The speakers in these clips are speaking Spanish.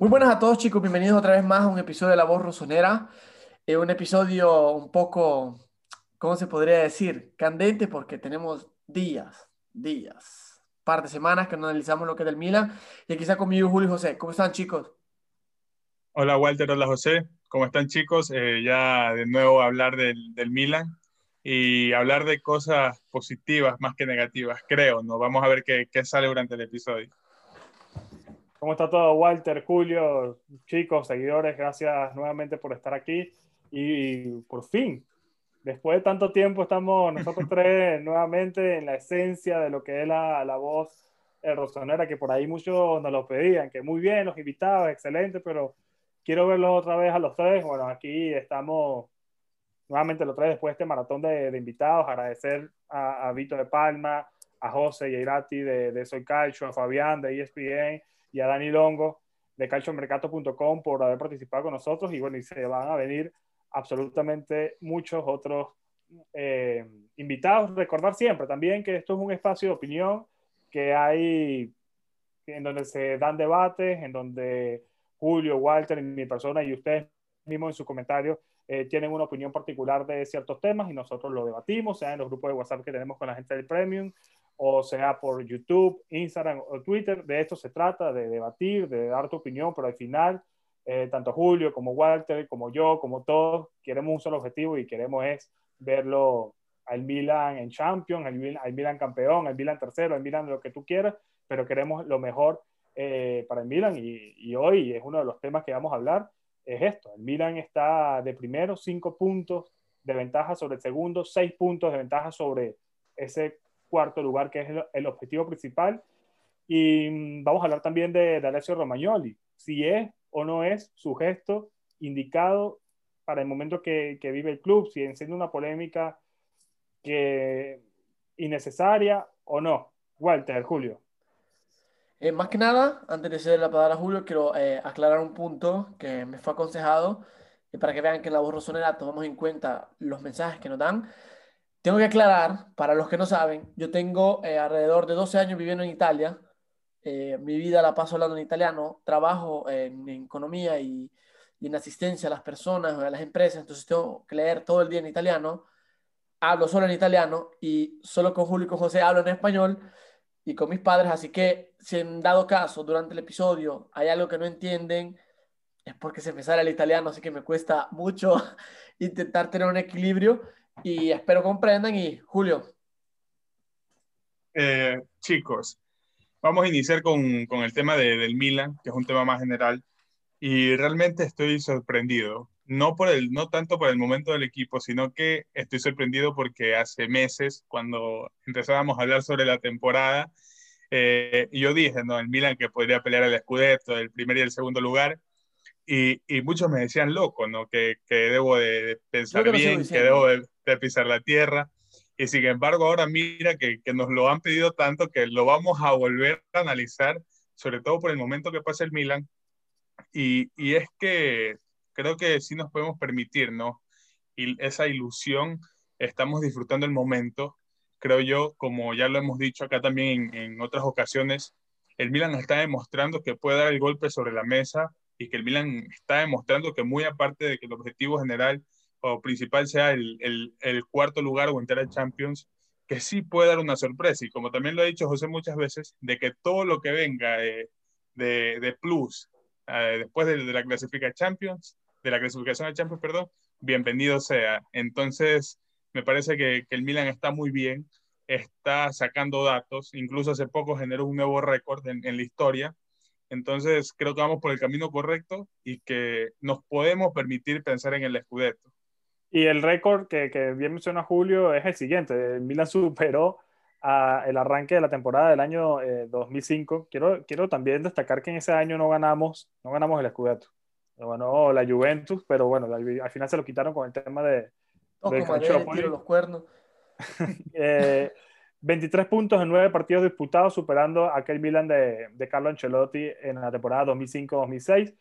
Muy buenas a todos chicos, bienvenidos otra vez más a un episodio de La Voz Rosonera. Eh, un episodio un poco, ¿cómo se podría decir? Candente porque tenemos días, días, par de semanas que no analizamos lo que es del Milan. Y aquí está conmigo Julio y José. ¿Cómo están chicos? Hola Walter, hola José. ¿Cómo están chicos? Eh, ya de nuevo hablar del, del Milan y hablar de cosas positivas más que negativas, creo, ¿no? Vamos a ver qué, qué sale durante el episodio. ¿Cómo está todo, Walter, Julio, chicos, seguidores? Gracias nuevamente por estar aquí. Y por fin, después de tanto tiempo, estamos nosotros tres nuevamente en la esencia de lo que es la, la voz el rosonera, que por ahí muchos nos lo pedían, que muy bien, los invitados, excelente, pero quiero verlos otra vez a los tres. Bueno, aquí estamos nuevamente los tres después de este maratón de, de invitados. Agradecer a, a, Vito de Palma, a José Yeirati de, de Soy Calcio, a Fabián de ESPN y a Dani Longo de calciomercato.com por haber participado con nosotros y bueno, y se van a venir absolutamente muchos otros eh, invitados. Recordar siempre también que esto es un espacio de opinión, que hay en donde se dan debates, en donde Julio, Walter, mi persona y ustedes mismos en sus comentarios eh, tienen una opinión particular de ciertos temas y nosotros lo debatimos, en los grupos de WhatsApp que tenemos con la gente del Premium, o sea por YouTube, Instagram o Twitter. De esto se trata, de debatir, de dar tu opinión, pero al final, eh, tanto Julio como Walter, como yo, como todos, queremos un solo objetivo y queremos es verlo al Milan en Champions, al Milan, al Milan campeón, al Milan tercero, al Milan lo que tú quieras, pero queremos lo mejor eh, para el Milan y, y, hoy es uno de los temas que vamos a hablar, es esto, el Milan está de primero, cinco puntos de ventaja sobre el segundo, seis puntos de ventaja sobre ese cuarto lugar, que es el, objetivo principal. Y mmm, vamos a hablar también de, de, Alessio Romagnoli, si es o no es su gesto indicado para el momento que, que vive el club, si enciende una polémica que innecesaria o no. Walter, Julio. Eh, más que nada, antes de ceder la palabra a Julio, quiero eh, aclarar un punto que me fue aconsejado y para que vean que en la voz rosonera tomamos en cuenta los mensajes que nos dan. Tengo que aclarar, para los que no saben, yo tengo eh, alrededor de 12 años viviendo en Italia. Eh, mi vida la paso hablando en italiano. Trabajo en, en economía y, y, en asistencia a las personas, a las empresas. Entonces tengo que leer todo el día en italiano. Hablo solo en italiano y solo con Julio y con José hablo en español y con mis padres. Así que si en dado caso durante el episodio hay algo que no entienden, es porque se me sale el italiano, así que me cuesta mucho intentar tener un equilibrio y espero comprendan. Y Julio. Eh, chicos, vamos a iniciar con, con el tema de, del Milan, que es un tema más general. Y realmente estoy sorprendido, no, por el, no tanto por el momento del equipo, sino que estoy sorprendido porque hace meses, cuando empezábamos a hablar sobre la temporada, eh, yo dije, no, el Milan que podría pelear el Scudetto, el primer y el segundo lugar, y, y, muchos me decían loco, ¿no? Que, que debo de pensar bien, que debo de, de, pisar la tierra. Y sin embargo, ahora mira que, que, nos lo han pedido tanto que lo vamos a volver a analizar, sobre todo por el momento que pasa el Milan. Y, y es que creo que sí nos podemos permitir, ¿no? Y esa ilusión, estamos disfrutando el momento. Creo yo, como ya lo hemos dicho acá también en, en otras ocasiones, el Milan está demostrando que puede dar el golpe sobre la mesa y que el Milan está demostrando que muy aparte de que el objetivo general o principal sea el, el, el cuarto lugar o entrar a Champions, que sí puede dar una sorpresa. Y como también lo ha dicho José muchas veces, de que todo lo que venga de, de, de plus eh, después de, de, la clasificación Champions, de la clasificación a Champions, perdón, bienvenido sea. Entonces, me parece que, que el Milan está muy bien, está sacando datos, incluso hace poco generó un nuevo récord en, en la historia, entonces, creo que vamos por el camino correcto y que nos podemos permitir pensar en el Scudetto. Y el récord que, que, bien menciona Julio es el siguiente. El Milan superó a el arranque de la temporada del año eh, 2005. Quiero, quiero también destacar que en ese año no ganamos, no ganamos el Scudetto. Lo ganó la Juventus, pero bueno, al final se lo quitaron con el tema de... Oh, de Calciopoli. los cuernos. eh, 23 puntos en 9 partidos disputados, superando a aquel Milan de, de Carlo Ancelotti en la temporada 2005-2006.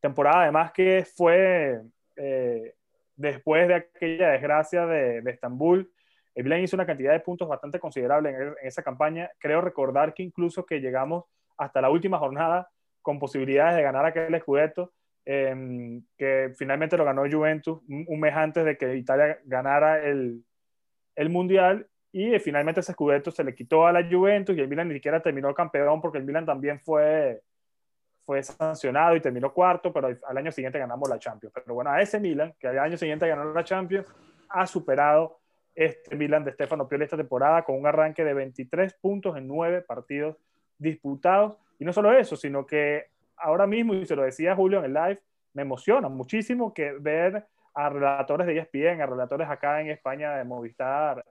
Temporada además que fue eh, después de aquella desgracia de, de, Estambul. El Milan hizo una cantidad de puntos bastante considerable en, en, esa campaña. Creo recordar que incluso que llegamos hasta la última jornada con posibilidades de ganar aquel Scudetto, em, que finalmente lo ganó Juventus un, mes antes de que Italia ganara el, el Mundial y eh, finalmente ese Scudetto se le quitó a la Juventus y el Milan ni siquiera terminó campeón porque el Milan también fue, fue sancionado y terminó cuarto, pero al año siguiente ganamos la Champions. Pero bueno, a ese Milan, que al año siguiente ganó la Champions, ha superado este Milan de Stefano Pioli esta temporada con un arranque de 23 puntos en 9 partidos disputados. Y no solo eso, sino que ahora mismo, y se lo decía Julio en el live, me emociona muchísimo que ver a relatores de ESPN, a relatores acá en España de Movistar,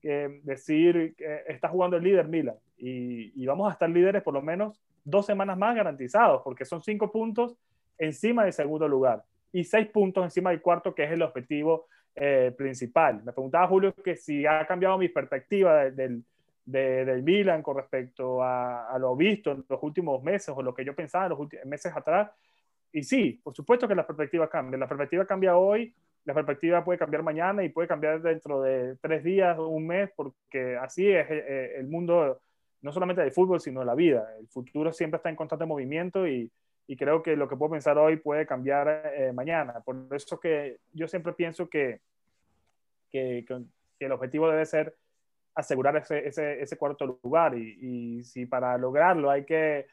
que decir que está jugando el líder Milan y, y, vamos a estar líderes por lo menos dos semanas más garantizados, porque son cinco puntos encima del segundo lugar y seis puntos encima del cuarto, que es el objetivo eh, principal. Me preguntaba Julio que si ha cambiado mi perspectiva del, del Milan con respecto a, lo visto en los últimos meses o lo que yo pensaba en los meses atrás. Y sí, por supuesto que la perspectiva cambia. La perspectiva cambia hoy, la perspectiva puede cambiar mañana y puede cambiar dentro de tres días o un mes, porque así es eh, el mundo, no solamente del fútbol, sino de la vida. El futuro siempre está en constante movimiento y, y creo que lo que puedo pensar hoy puede cambiar eh, mañana. Por eso que yo siempre pienso que, que, el objetivo debe ser asegurar ese, ese, ese cuarto lugar y, y, si para lograrlo hay que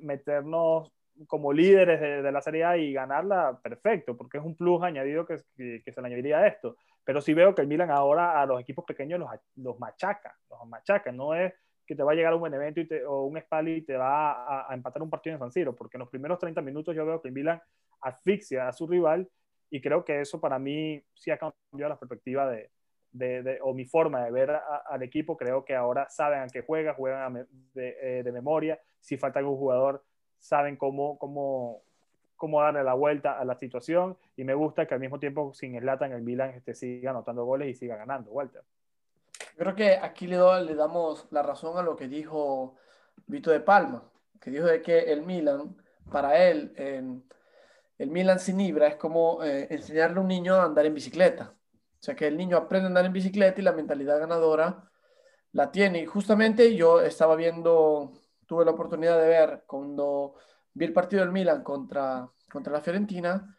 meternos como líderes de, la Serie A y ganarla, perfecto, porque es un plus añadido que, que, se le añadiría a esto. Pero sí veo que el Milan ahora a los equipos pequeños los, los machaca, los machaca, no es que te va a llegar un buen evento y o un Spalli y te va a, empatar un partido en San Siro, porque en los primeros 30 minutos yo veo que Milan asfixia a su rival y creo que eso para mí sí ha cambiado la perspectiva de, de, o mi forma de ver al equipo. Creo que ahora saben a qué juega, juegan de, eh, de, memoria. Si falta algún jugador, saben cómo, cómo, cómo darle la vuelta a la situación. Y me gusta que al mismo tiempo, sin en el Milan este, siga anotando goles y siga ganando, Walter creo que aquí le, le damos la razón a lo que dijo Vito de Palma, que dijo de que el Milan, para él, el Milan sin Ibra es como eh, enseñarle a un niño a andar en bicicleta. O sea, que el niño aprende a andar en bicicleta y la mentalidad ganadora la tiene. Y justamente yo estaba viendo, tuve la oportunidad de ver cuando vi el partido del Milan contra, contra la Fiorentina,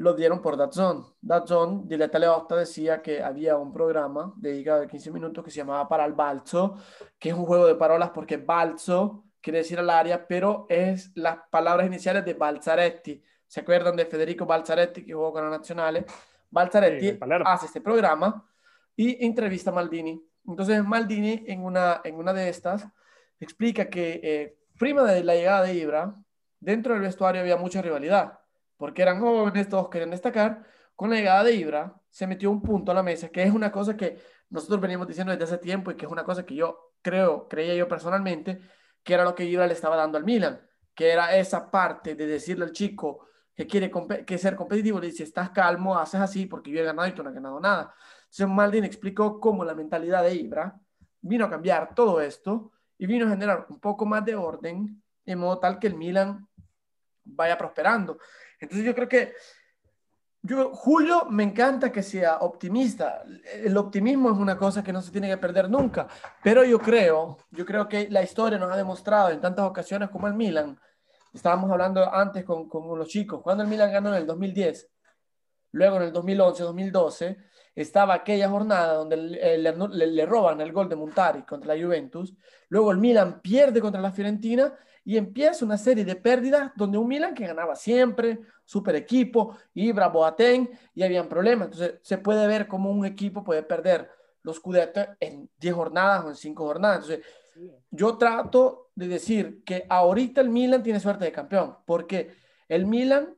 lo dieron por DAZN. DAZN, Tele 8, decía que había un programa dedicado de 15 minutos que se llamaba Para el Balzo, que es un juego de palabras porque balzo quiere decir al área, pero es las palabras iniciales de Balzaretti. ¿Se acuerdan de Federico Balzaretti que jugó con la Nacional? Balzaretti hace este programa y entrevista a Maldini. Entonces Maldini en una, en una de estas explica que eh, prima de la llegada de Ibra, dentro del vestuario había mucha rivalidad porque eran jóvenes, todos querían destacar, con la llegada de Ibra se metió un punto a la mesa, que es una cosa que nosotros venimos diciendo desde hace tiempo y que es una cosa que yo creo, creía yo personalmente, que era lo que Ibra le estaba dando al Milan, que era esa parte de decirle al chico que quiere que ser competitivo, le dice, estás calmo, haces así porque yo he ganado y tú no has ganado nada. Entonces Maldini explicó cómo la mentalidad de Ibra vino a cambiar todo esto y vino a generar un poco más de orden, de modo tal que el Milan vaya prosperando. Entonces yo creo que yo, Julio me encanta que sea optimista. El optimismo es una cosa que no se tiene que perder nunca. Pero yo creo, yo creo que la historia nos ha demostrado en tantas ocasiones como el Milan. Estábamos hablando antes con, con los chicos. Cuando el Milan ganó en el 2010, luego en el 2011, 2012, estaba aquella jornada donde le, le, le, roban el gol de Montari contra la Juventus. Luego el Milan pierde contra la Fiorentina y empieza una serie de pérdidas donde un Milan que ganaba siempre, super equipo, Ibra, Boateng, y habían problemas. Entonces se puede ver cómo un equipo puede perder los Scudetto en 10 jornadas o en 5 jornadas. Entonces yo trato de decir que ahorita el Milan tiene suerte de campeón, porque el Milan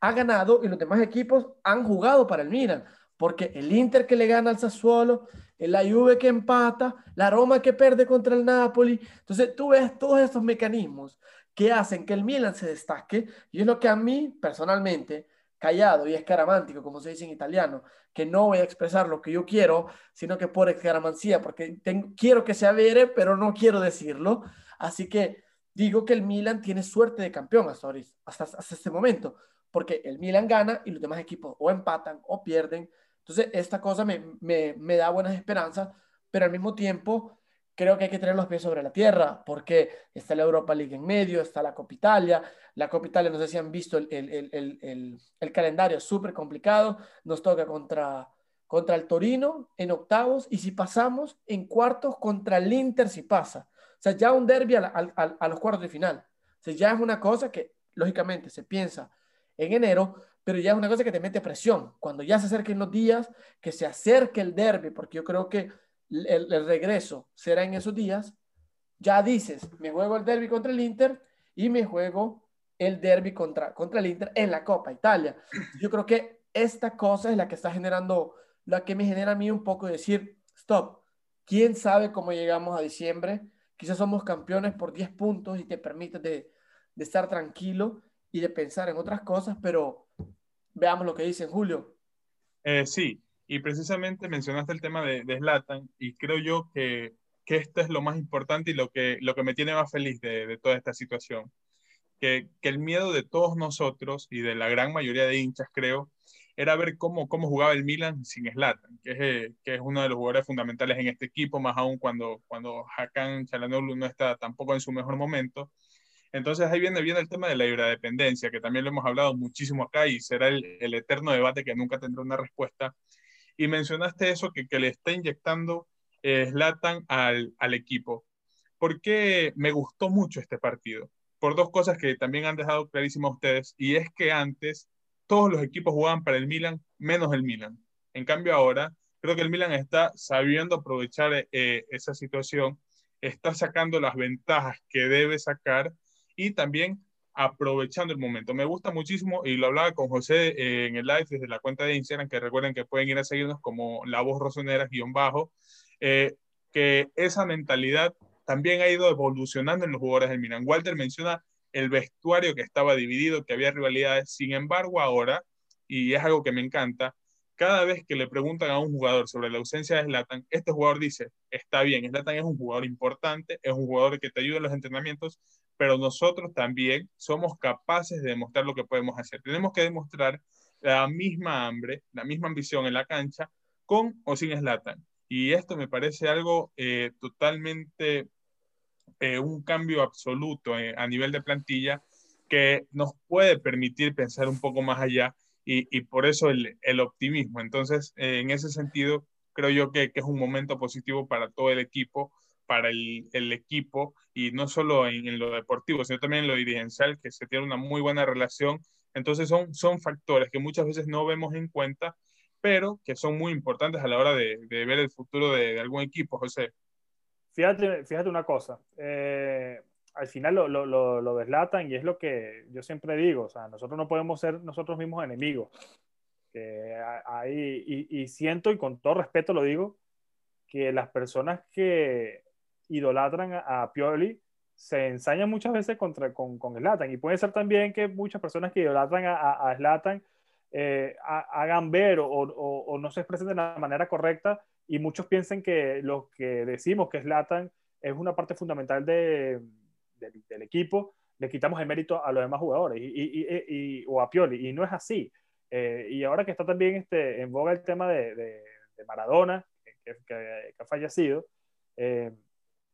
ha ganado y los demás equipos han jugado para el Milan, porque el Inter que le gana al Sassuolo, la Juve que empata, la Roma que pierde contra el Napoli. Entonces tú ves todos estos mecanismos que hacen que el Milan se destaque y es lo que a mí personalmente, callado y escaramántico, como se dice en italiano, que no voy a expresar lo que yo quiero, sino que por escaramancía, porque quiero que se avere, pero no quiero decirlo. Así que digo que el Milan tiene suerte de campeón hasta, hasta este momento, porque el Milan gana y los demás equipos o empatan o pierden. Entonces, esta cosa me, me, me da buenas esperanzas, pero al mismo tiempo creo que hay que tener los pies sobre la tierra, porque está la Europa League en medio, está la Copa Italia. La Copa Italia, no sé si han visto el, el, el, el calendario, súper complicado. Nos toca contra, contra el Torino en octavos y si pasamos en cuartos contra el Inter, si pasa. O sea, ya un derby a, a los cuartos de final. O sea, ya es una cosa que, lógicamente, se piensa en enero, pero ya es una cosa que te mete presión. Cuando ya se acerquen los días, que se acerque el derby, porque yo creo que el, regreso será en esos días, ya dices, me juego el derby contra el Inter y me juego el derby contra, contra el Inter en la Copa Italia. Yo creo que esta cosa es la que está generando, la que me genera a mí un poco de decir, stop, ¿quién sabe cómo llegamos a diciembre? Quizás somos campeones por 10 puntos y te permite de, de estar tranquilo y de pensar en otras cosas, pero veamos lo que dice Julio. Eh, sí, y precisamente mencionaste el tema de, de y creo yo que, que, esto es lo más importante y lo que, lo que me tiene más feliz de, de toda esta situación. Que, que, el miedo de todos nosotros y de la gran mayoría de hinchas, creo, era ver cómo, cómo jugaba el Milan sin Zlatan, que es, eh, que es uno de los jugadores fundamentales en este equipo, más aún cuando, cuando Hakan Chalanoglu no está tampoco en su mejor momento. Entonces ahí viene, viene el tema de la dependencia, que también lo hemos hablado muchísimo acá y será el, el eterno debate que nunca tendrá una respuesta y mencionaste eso que, que le está inyectando eh, Zlatan al, al equipo. ¿Por qué me gustó mucho este partido? Por dos cosas que también han dejado clarísimo a ustedes, y es que antes todos los equipos jugaban para el Milan, menos el Milan. En cambio ahora, creo que el Milan está sabiendo aprovechar eh, esa situación, está sacando las ventajas que debe sacar y también aprovechando el momento. Me gusta muchísimo y lo hablaba con José eh, en el live desde la cuenta de Instagram, que recuerden que pueden ir a seguirnos como La Voz Rosonera guion bajo, eh, que esa mentalidad también ha ido evolucionando en los jugadores del Milan. Walter menciona el vestuario que estaba dividido, que había rivalidades, sin embargo ahora, y es algo que me encanta, cada vez que le preguntan a un jugador sobre la ausencia de Zlatan, este jugador dice, está bien, Zlatan es un jugador importante, es un jugador que te ayuda en los entrenamientos, pero nosotros también somos capaces de demostrar lo que podemos hacer. Tenemos que demostrar la misma hambre, la misma ambición en la cancha, con o sin Slatan. Y esto me parece algo eh, totalmente, eh, un cambio absoluto eh, a nivel de plantilla que nos puede permitir pensar un poco más allá y, por eso el, optimismo. Entonces, en ese sentido, creo yo que es un momento positivo para todo el equipo para el, el equipo y no solo en, en, lo deportivo, sino también en lo dirigencial, que se tiene una muy buena relación. Entonces son, son factores que muchas veces no vemos en cuenta, pero que son muy importantes a la hora de, de ver el futuro de, de, algún equipo, José. Fíjate, fíjate una cosa, eh, al final lo, lo, lo, lo, deslatan y es lo que yo siempre digo, o sea, nosotros no podemos ser nosotros mismos enemigos. Que hay, y, y siento, y con todo respeto lo digo, que las personas que idolatran a, a Pioli se ensañan muchas veces contra, con, con Zlatan. Y puede ser también que muchas personas que idolatran a, a, Zlatan eh, hagan ver o, o, o, no se expresen de la manera correcta y muchos piensen que lo que decimos que Zlatan es una parte fundamental de, de, del equipo, le quitamos el mérito a los demás jugadores y, y, y, o a Pioli. Y no es así. Eh, y ahora que está también este, en boga el tema de, de Maradona, que, que, que, ha fallecido, eh,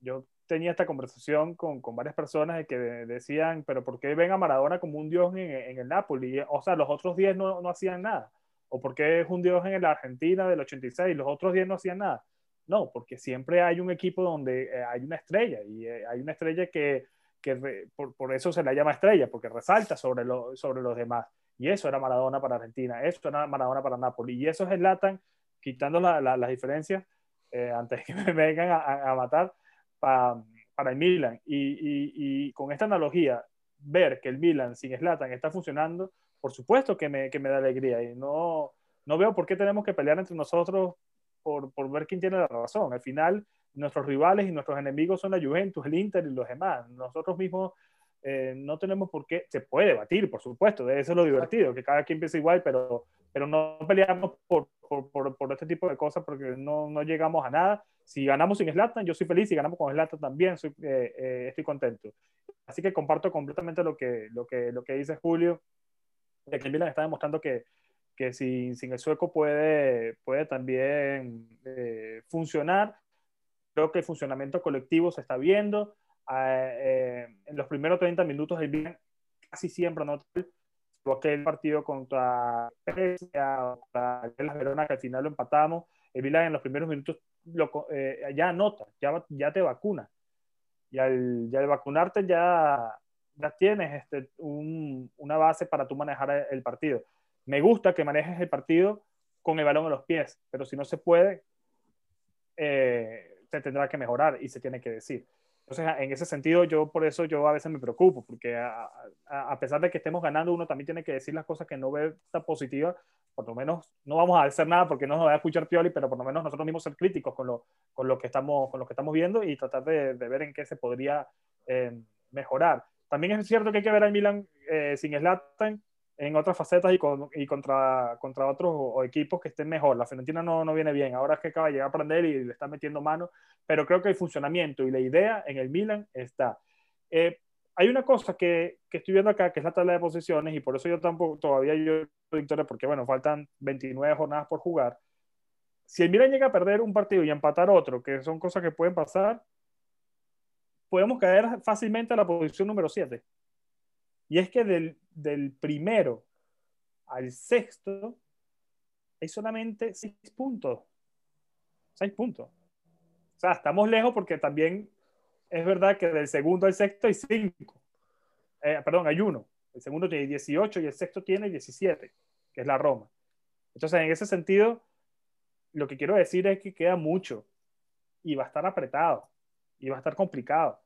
yo tenía esta conversación con, con, varias personas de que decían, pero ¿por qué ven a Maradona como un dios en, el Napoli? O sea, los otros 10 no, no, hacían nada. ¿O por qué es un dios en la Argentina del 86 y los otros 10 no hacían nada? No, porque siempre hay un equipo donde eh, hay una estrella y eh, hay una estrella que, que por, por, eso se la llama estrella, porque resalta sobre, lo, sobre los demás. Y eso era Maradona para Argentina, eso era Maradona para Napoli. Y eso es Latan, quitando la, la, las diferencias, eh, antes que me vengan a matar, para, para el Milan. Y, y, y, con esta analogía, ver que el Milan sin Slatan está funcionando, por supuesto que me, que me da alegría. Y no, no veo por qué tenemos que pelear entre nosotros por, por, ver quién tiene la razón. Al final, nuestros rivales y nuestros enemigos son la Juventus, el Inter y los demás. Nosotros mismos eh, no tenemos por qué, se puede debatir, por supuesto, de eso es lo divertido, que cada quien piensa igual, pero, pero no peleamos por, por, por, por este tipo de cosas porque no, no, llegamos a nada. Si ganamos sin Slatan, yo soy feliz, si ganamos con Slatan también soy, eh, eh, estoy contento. Así que comparto completamente lo que, lo que, lo que dice Julio, de que Milan está demostrando que, que sin, sin el sueco puede, puede también eh, funcionar creo que el funcionamiento colectivo se está viendo. Eh, en los primeros 30 minutos el Milan casi siempre no porque el partido contra Grecia, contra las Verona, que al final lo empatamos, el Milan en los primeros minutos lo, eh, ya anota, ya, ya te vacuna. Y al, ya al vacunarte ya, ya tienes este, un, una base para tú manejar el partido. Me gusta que manejes el partido con el balón en los pies, pero si no se puede, eh, se tendrá que mejorar y se tiene que decir. Entonces, en ese sentido, yo por eso yo a veces me preocupo, porque a, a, pesar de que estemos ganando, uno también tiene que decir las cosas que no ve tan positivas, por lo menos no vamos a hacer nada porque no nos va a escuchar Pioli, pero por lo menos nosotros mismos ser críticos con lo, con lo, que, estamos, con lo que estamos viendo y tratar de, de ver en qué se podría eh, mejorar. También es cierto que hay que ver al Milan eh, sin Zlatan en otras facetas y, con, y contra, contra otros equipos que estén mejor. La Fiorentina no, no viene bien, ahora es que acaba de llegar a aprender y le está metiendo mano, pero creo que el funcionamiento y la idea en el Milan está. Eh, hay una cosa que, que, estoy viendo acá, que es la tabla de posiciones, y por eso yo tampoco, todavía yo victoria, porque bueno, faltan 29 jornadas por jugar. Si el Milan llega a perder un partido y empatar otro, que son cosas que pueden pasar, podemos caer fácilmente a la posición número 7. Y es que del, del primero al sexto hay solamente seis puntos. Seis puntos. O sea, estamos lejos porque también es verdad que del segundo al sexto hay cinco. Eh, perdón, hay uno. El segundo tiene 18 y el sexto tiene 17, que es la Roma. Entonces, en ese sentido, lo que quiero decir es que queda mucho y va a estar apretado y va a estar complicado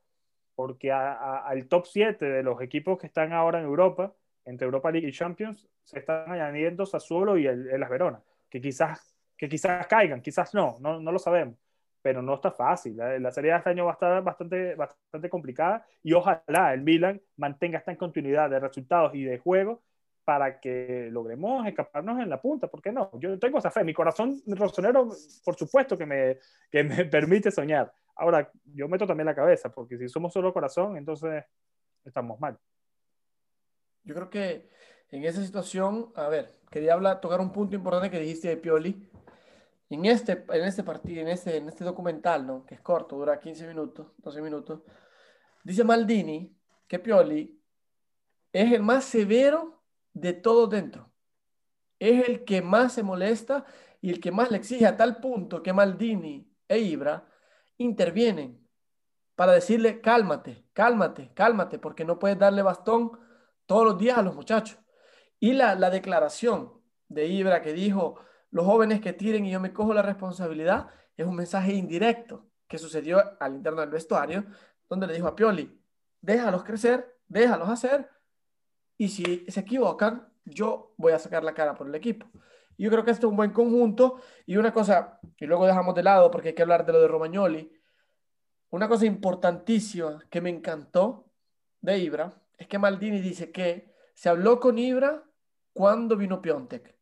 porque al top 7 de los equipos que están ahora en Europa, entre Europa League y Champions, se están añadiendo Sassuolo y el, Las Verona, que quizás, que quizás caigan, quizás no, no, no lo sabemos, pero no está fácil. La, la, serie de este año va a estar bastante, bastante complicada y ojalá el Milan mantenga esta continuidad de resultados y de juego para que logremos escaparnos en la punta, ¿por qué no? Yo tengo esa fe, mi corazón rosonero, por supuesto que me, que me permite soñar, Ahora, yo meto también la cabeza, porque si somos solo corazón, entonces estamos mal. Yo creo que en esa situación, a ver, quería hablar, tocar un punto importante que dijiste de Pioli. En este, en este partido, en este, en este documental, ¿no? que es corto, dura 15 minutos, 12 minutos, dice Maldini que Pioli es el más severo de todo dentro. Es el que más se molesta y el que más le exige a tal punto que Maldini e Ibra intervienen para decirle, cálmate, cálmate, cálmate, porque no puedes darle bastón todos los días a los muchachos. Y la, la declaración de Ibra que dijo, los jóvenes que tiren y yo me cojo la responsabilidad, es un mensaje indirecto que sucedió al interno del vestuario, donde le dijo a Pioli, déjalos crecer, déjalos hacer, y si se equivocan, yo voy a sacar la cara por el equipo. Yo creo que esto es un buen conjunto. Y una cosa, y luego dejamos de lado porque hay que hablar de lo de Romagnoli. Una cosa importantísima que me encantó de Ibra es que Maldini dice que se habló con Ibra cuando vino Piontek.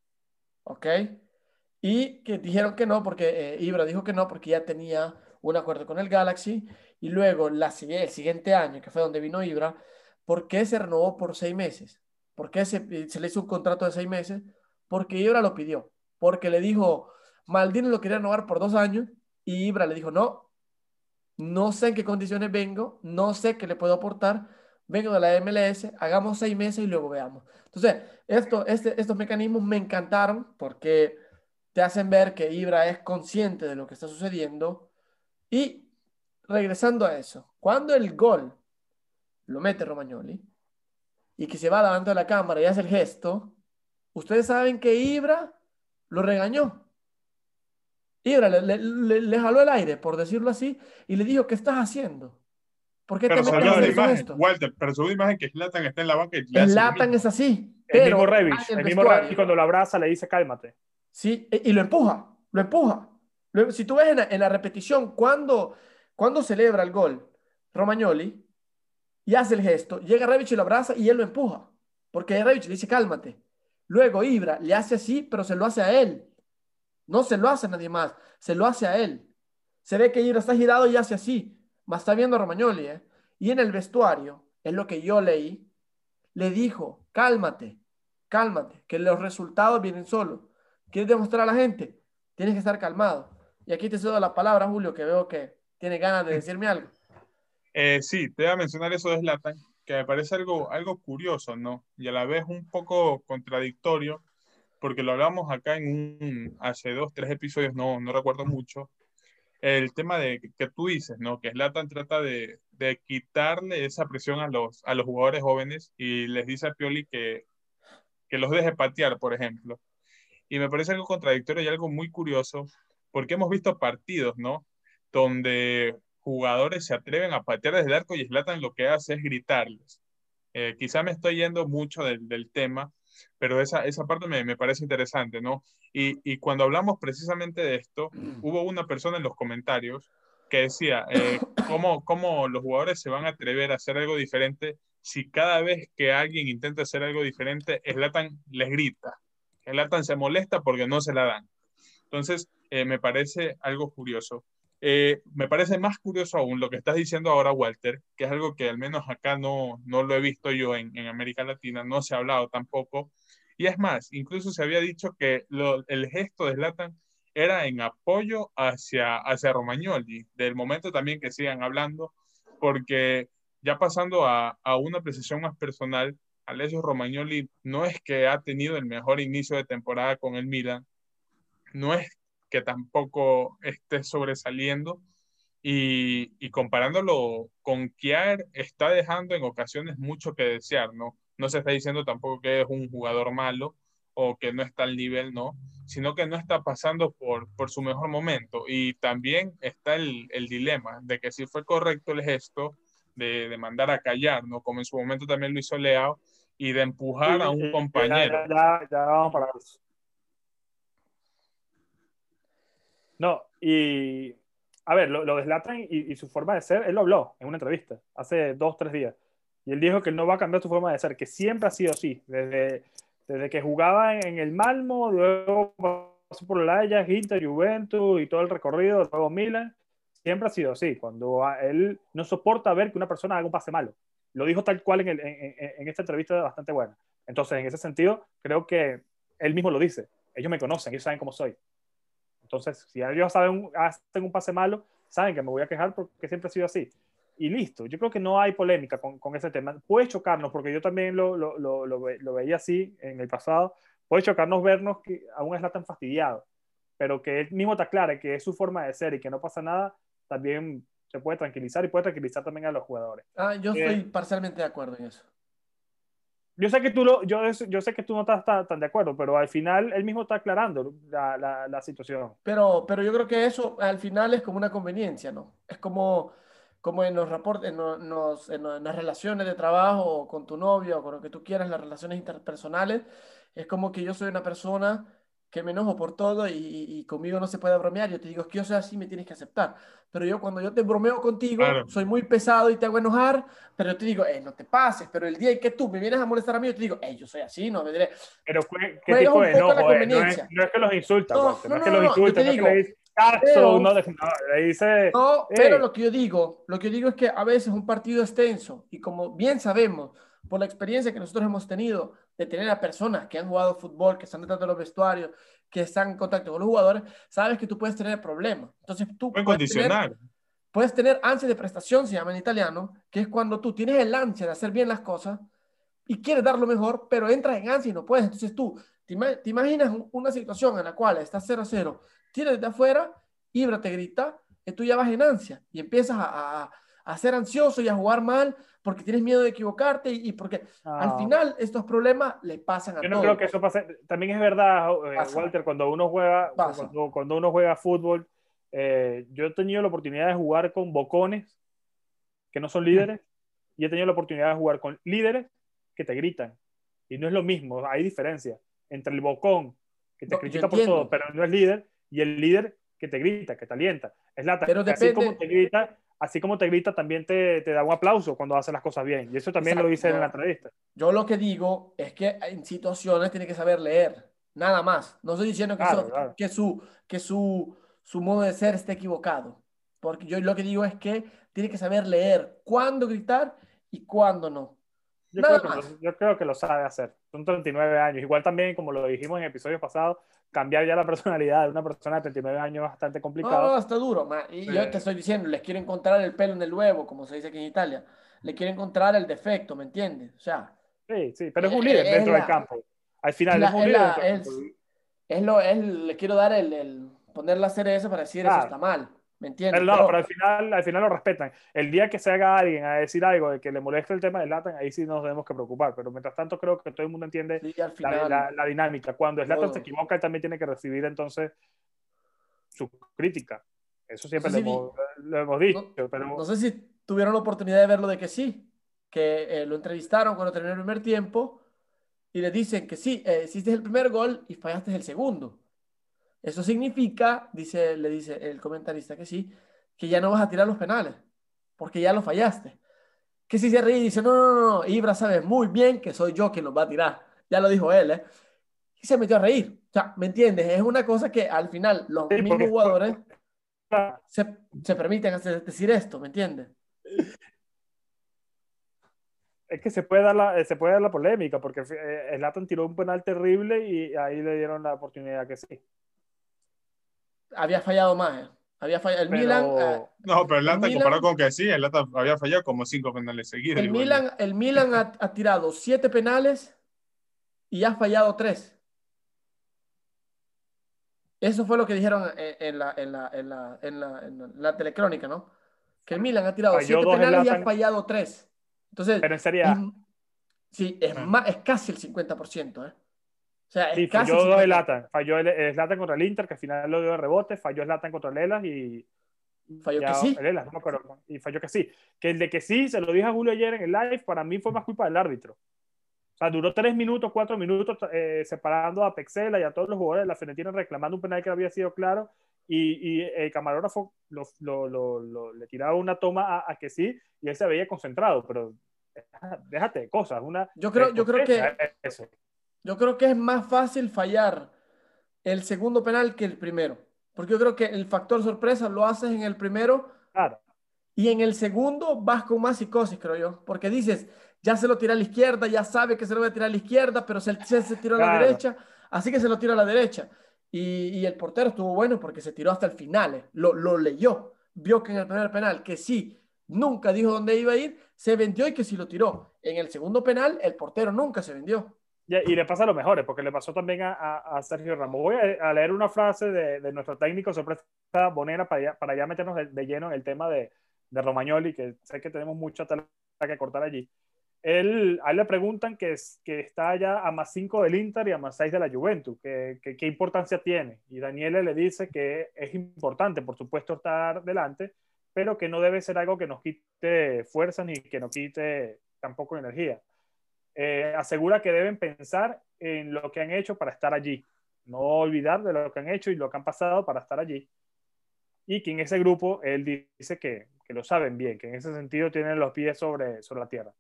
¿Ok? Y que dijeron que no, porque eh, Ibra dijo que no, porque ya tenía un acuerdo con el Galaxy. Y luego la, el siguiente año, que fue donde vino Ibra, ¿por qué se renovó por seis meses? ¿Por qué se, se le hizo un contrato de seis meses? Porque Ibra lo pidió, porque le dijo, Maldini lo quería renovar por dos años y Ibra le dijo, no, no sé en qué condiciones vengo, no sé qué le puedo aportar, vengo de la MLS, hagamos seis meses y luego veamos. Entonces, esto, este, estos mecanismos me encantaron porque te hacen ver que Ibra es consciente de lo que está sucediendo y regresando a eso, cuando el gol lo mete Romagnoli y que se va delante de la cámara y hace el gesto, Ustedes saben que Ibra lo regañó. Ibra le, jaló el aire, por decirlo así, y le dijo, ¿qué estás haciendo? ¿Por qué pero te metes en imagen, esto? Walter, pero su imagen que Slatan está en la banca. Y Slatan es así. El mismo Revich, el, mismo Revich cuando lo abraza le dice, cálmate. Sí, y lo empuja, lo empuja. Si tú ves en la, repetición, cuando, cuando celebra el gol Romagnoli y hace el gesto, llega Revich y lo abraza y él lo empuja. Porque Revich le dice, cálmate. Luego Ibra le hace así, pero se lo hace a él. No se lo hace a nadie más, se lo hace a él. Se ve que Ibra está girado y hace así. Más está viendo a Romagnoli, ¿eh? Y en el vestuario, es lo que yo leí, le dijo, cálmate, cálmate, que los resultados vienen solos. ¿Quieres demostrar a la gente? Tienes que estar calmado. Y aquí te cedo la palabra, Julio, que veo que ¿Tiene ganas de decirme algo? Eh, sí, te voy a mencionar eso de Zlatan, que me parece algo, algo curioso, ¿no? Y a la vez un poco contradictorio, porque lo hablamos acá en un, hace dos, tres episodios, no, no recuerdo mucho, el tema de que tú dices, ¿no? Que Zlatan trata de, de, quitarle esa presión a los, a los jugadores jóvenes y les dice a Pioli que, que los deje patear, por ejemplo. Y me parece algo contradictorio y algo muy curioso, porque hemos visto partidos, ¿no? Donde jugadores se atreven a patear desde el arco y Zlatan lo que hace es gritarles. Eh, quizá me estoy yendo mucho del, del tema, pero esa, esa parte me, me parece interesante, ¿no? Y, y, cuando hablamos precisamente de esto, hubo una persona en los comentarios que decía, eh, ¿cómo, ¿cómo los jugadores se van a atrever a hacer algo diferente si cada vez que alguien intenta hacer algo diferente, Slatan les grita? Slatan se molesta porque no se la dan. Entonces, eh, me parece algo curioso. Eh, me parece más curioso aún lo que estás diciendo ahora, Walter, que es algo que al menos acá no, no lo he visto yo en, en América Latina, no se ha hablado tampoco. Y es más, incluso se había dicho que el gesto de Zlatan era en apoyo hacia, hacia Romagnoli, del momento también que sigan hablando, porque ya pasando a, a una precisión más personal, Alessio Romagnoli no es que ha tenido el mejor inicio de temporada con el Milan, no es que tampoco esté sobresaliendo. Y, y, comparándolo con Kiar, está dejando en ocasiones mucho que desear, ¿no? No se está diciendo tampoco que es un jugador malo o que no está al nivel, ¿no? Sino que no está pasando por, por su mejor momento. Y también está el, el dilema de que si fue correcto el gesto de, de, mandar a callar, ¿no? Como en su momento también lo hizo Leao, y de empujar Sí, a un sí, compañero. Ya, ya, ya vamos para eso. No, y a ver, lo, lo y, su forma de ser, él lo habló en una entrevista hace dos, tres días. Y él dijo que no va a cambiar su forma de ser, que siempre ha sido así. Desde, desde que jugaba en el Malmo, luego pasó por el Ajax, Inter, Juventus y todo el recorrido, luego Milan, siempre ha sido así. Cuando él no soporta ver que una persona haga un pase malo. Lo dijo tal cual en, en, en esta entrevista bastante buena. Entonces, en ese sentido, creo que él mismo lo dice. Ellos me conocen, ellos saben cómo soy. Entonces, si ellos saben, hacen un pase malo, saben que me voy a quejar porque siempre ha sido así. Y listo, yo creo que no hay polémica con, con ese tema. Puede chocarnos, porque yo también lo, lo, lo, lo, veía así en el pasado, puede chocarnos vernos que aún es tan fastidiado, pero que él mismo te aclare que es su forma de ser y que no pasa nada, también se puede tranquilizar y puede tranquilizar también a los jugadores. Ah, yo estoy eh, parcialmente de acuerdo en eso. Yo sé que tú, lo, yo, yo sé que tú no estás tan, tan, de acuerdo, pero al final él mismo está aclarando la, la, la, situación. Pero, pero yo creo que eso al final es como una conveniencia, ¿no? Es como, como en los reportes, en, los, en, las relaciones de trabajo con tu novio o con lo que tú quieras, las relaciones interpersonales, es como que yo soy una persona que me enojo por todo y, y, conmigo no se puede bromear. Yo te digo, es que yo soy así, me tienes que aceptar. Pero yo cuando yo te bromeo contigo, claro. soy muy pesado y te hago enojar, pero yo te digo, eh, no te pases. Pero el día en que tú me vienes a molestar a mí, yo te digo, eh, yo soy así, no me diré. Pero ¿qué tipo de enojo? Eh? No, es, no, es, que los insultas, no, no, no, es que los insultas, no es que le caso, no, le dice... No, pero lo que yo digo, lo que yo digo es que a veces un partido extenso, y como bien sabemos, por la experiencia que nosotros hemos tenido de tener a personas que han jugado fútbol, que están detrás de los vestuarios, que están en contacto con los jugadores, sabes que tú puedes tener problemas. Entonces tú puedes condicionar. Tener, puedes tener ansia de prestación, se llama en italiano, que es cuando tú tienes el ansia de hacer bien las cosas y quieres dar lo mejor, pero entras en ansia y no puedes. Entonces tú te, te imaginas una situación en la cual estás 0 a 0, tienes de afuera, Ibra te grita, y tú ya vas en ansia y empiezas a, a, a ser ansioso y a jugar mal porque tienes miedo de equivocarte y, y porque ah. al final estos problemas le pasan a Yo no todos. creo que eso pase. También es verdad, eh, Walter, cuando uno juega, cuando, cuando, uno juega fútbol, eh, yo he tenido la oportunidad de jugar con bocones que no son líderes y he tenido la oportunidad de jugar con líderes que te gritan. Y no es lo mismo, hay diferencia entre el bocón que te no, critica por todo, pero no es líder, y el líder que te grita, que te alienta. Es la pero así depende, como te grita, así como te grita, también te, te, da un aplauso cuando haces las cosas bien. Y eso también Exacto. lo dice en la entrevista. Yo lo que digo es que en situaciones tiene que saber leer, nada más. No estoy diciendo que, claro, so, claro. que, su, que su, su modo de ser esté equivocado. Porque yo lo que digo es que tiene que saber leer cuándo gritar y cuándo no. Yo creo, que yo creo que lo sabe hacer. Son 39 años. Igual también, como lo dijimos en episodios pasados, cambiar ya la personalidad de una persona de 39 años es bastante No, complicado. no, está duro. ma. Y yo Sí. te estoy diciendo, les quiero encontrar el pelo en el huevo, como se dice aquí en Italia. Le quiero encontrar el defecto, ¿me entiendes? O sea, Sí, sí, pero es un líder es dentro la- del campo. Al final la- es un es líder la- dentro del es- campo. es lo, es, le quiero dar el, el poner la cereza para decir Claro. eso está mal, ¿me entiendes? Pero no, Pero- pero al final, al final lo respetan. El día que se haga alguien a decir algo de que le moleste el tema del Latan, ahí sí nos tenemos que preocupar. Pero mientras tanto, creo que todo el mundo entiende sí, al la, final, la- la dinámica. Cuando Slatan todo. se equivoca, él también tiene que recibir entonces su crítica. Eso siempre No sé lo, si hemos, lo hemos dicho. pero no sé si tuvieron la oportunidad de verlo de que sí, que eh, lo entrevistaron cuando terminó el primer tiempo y le dicen que sí, eh, hiciste el primer gol y fallaste el segundo. Eso significa, dice, le dice el comentarista que sí, que ya no vas a tirar los penales, porque ya lo fallaste. Que si se ríe y dice, no, no, no, no, Ibra sabe muy bien que soy yo quien los va a tirar. Ya lo dijo él, ¿eh? Y se metió a reír. O sea, ¿me entiendes? Es una cosa que al final los Sí, mismos jugadores se, se permiten hacer, decir esto, ¿me entiendes? es que se puede dar la, eh, se puede dar la polémica, porque eh, Zlatan tiró un penal terrible y ahí le dieron la oportunidad que sí. Había fallado más, ¿eh? Había fallado. El Pero- Milan, eh, No, pero el Lata, Milan- comparado con que sí, el Lata había fallado como cinco penales seguidos. el igual. Milan, el Milan ha, ha tirado siete penales y ha fallado tres. Eso fue lo que dijeron en, en la, en, la, en, la, en, la, en la telecrónica, ¿no? Que el Milan ha tirado Falló siete penales y ha fallado tres. Entonces, Pero en Serie A. es- sí, es, Ah. más, es casi el 50%, ¿eh? Sea, Sí, falló el dos 50%. Zlatan. Falló el, Zlatan contra el Inter, que al final lo dio de rebote. Falló Zlatan contra el Elas y. Falló ya- que sí. el Elas, no acuerdo. Y falló que sí. Que el de que sí, se lo dije a Julio ayer en el live, para mí fue más culpa del árbitro. O sea, duró tres minutos, cuatro minutos eh, separando a Pexela y a todos los jugadores de la Fiorentina reclamando un penal que había sido claro. Y, y el camarógrafo lo, lo- lo- lo- le tiraba una toma a, a que sí y él se veía concentrado. Pero déjate de cosas. Una, Yo creo, yo creo que Eso. Yo creo que es más fácil fallar el segundo penal que el primero. Porque yo creo que el factor sorpresa lo haces en el primero Claro. y en el segundo vas con más psicosis, creo yo. Porque dices, ya se lo tira a la izquierda, ya sabe que se lo va a tirar a la izquierda, pero se, se, se tiró a la Claro. derecha, así que se lo tira a la derecha. Y, y el portero estuvo bueno porque se tiró hasta el final, eh. lo, lo leyó, vio que en el primer penal, que sí, nunca dijo dónde iba a ir, se vendió y que sí lo tiró. En el segundo penal, el portero nunca se vendió. Y, le pasa a los mejores, porque le pasó también a, a- a Sergio Ramos. Voy a, a leer una frase de, de nuestro técnico sorpresa Bonera para ya, para ya meternos de, de lleno en el tema de, de Romagnoli, que sé que tenemos mucha tela que cortar allí. Él, a él le preguntan que, es, que está ya a más 5 del Inter y a más 6 de la Juventus, que, que- qué importancia tiene. Y Daniele le dice que es importante, por supuesto, estar delante, pero que no debe ser algo que nos quite fuerzas ni que nos quite tampoco energía. Eh, asegura que deben pensar en lo que han hecho para estar allí, no olvidar de lo que han hecho y lo que han pasado para estar allí. Y que en ese grupo él dice que, que lo saben bien, que en ese sentido tienen los pies sobre, sobre la tierra.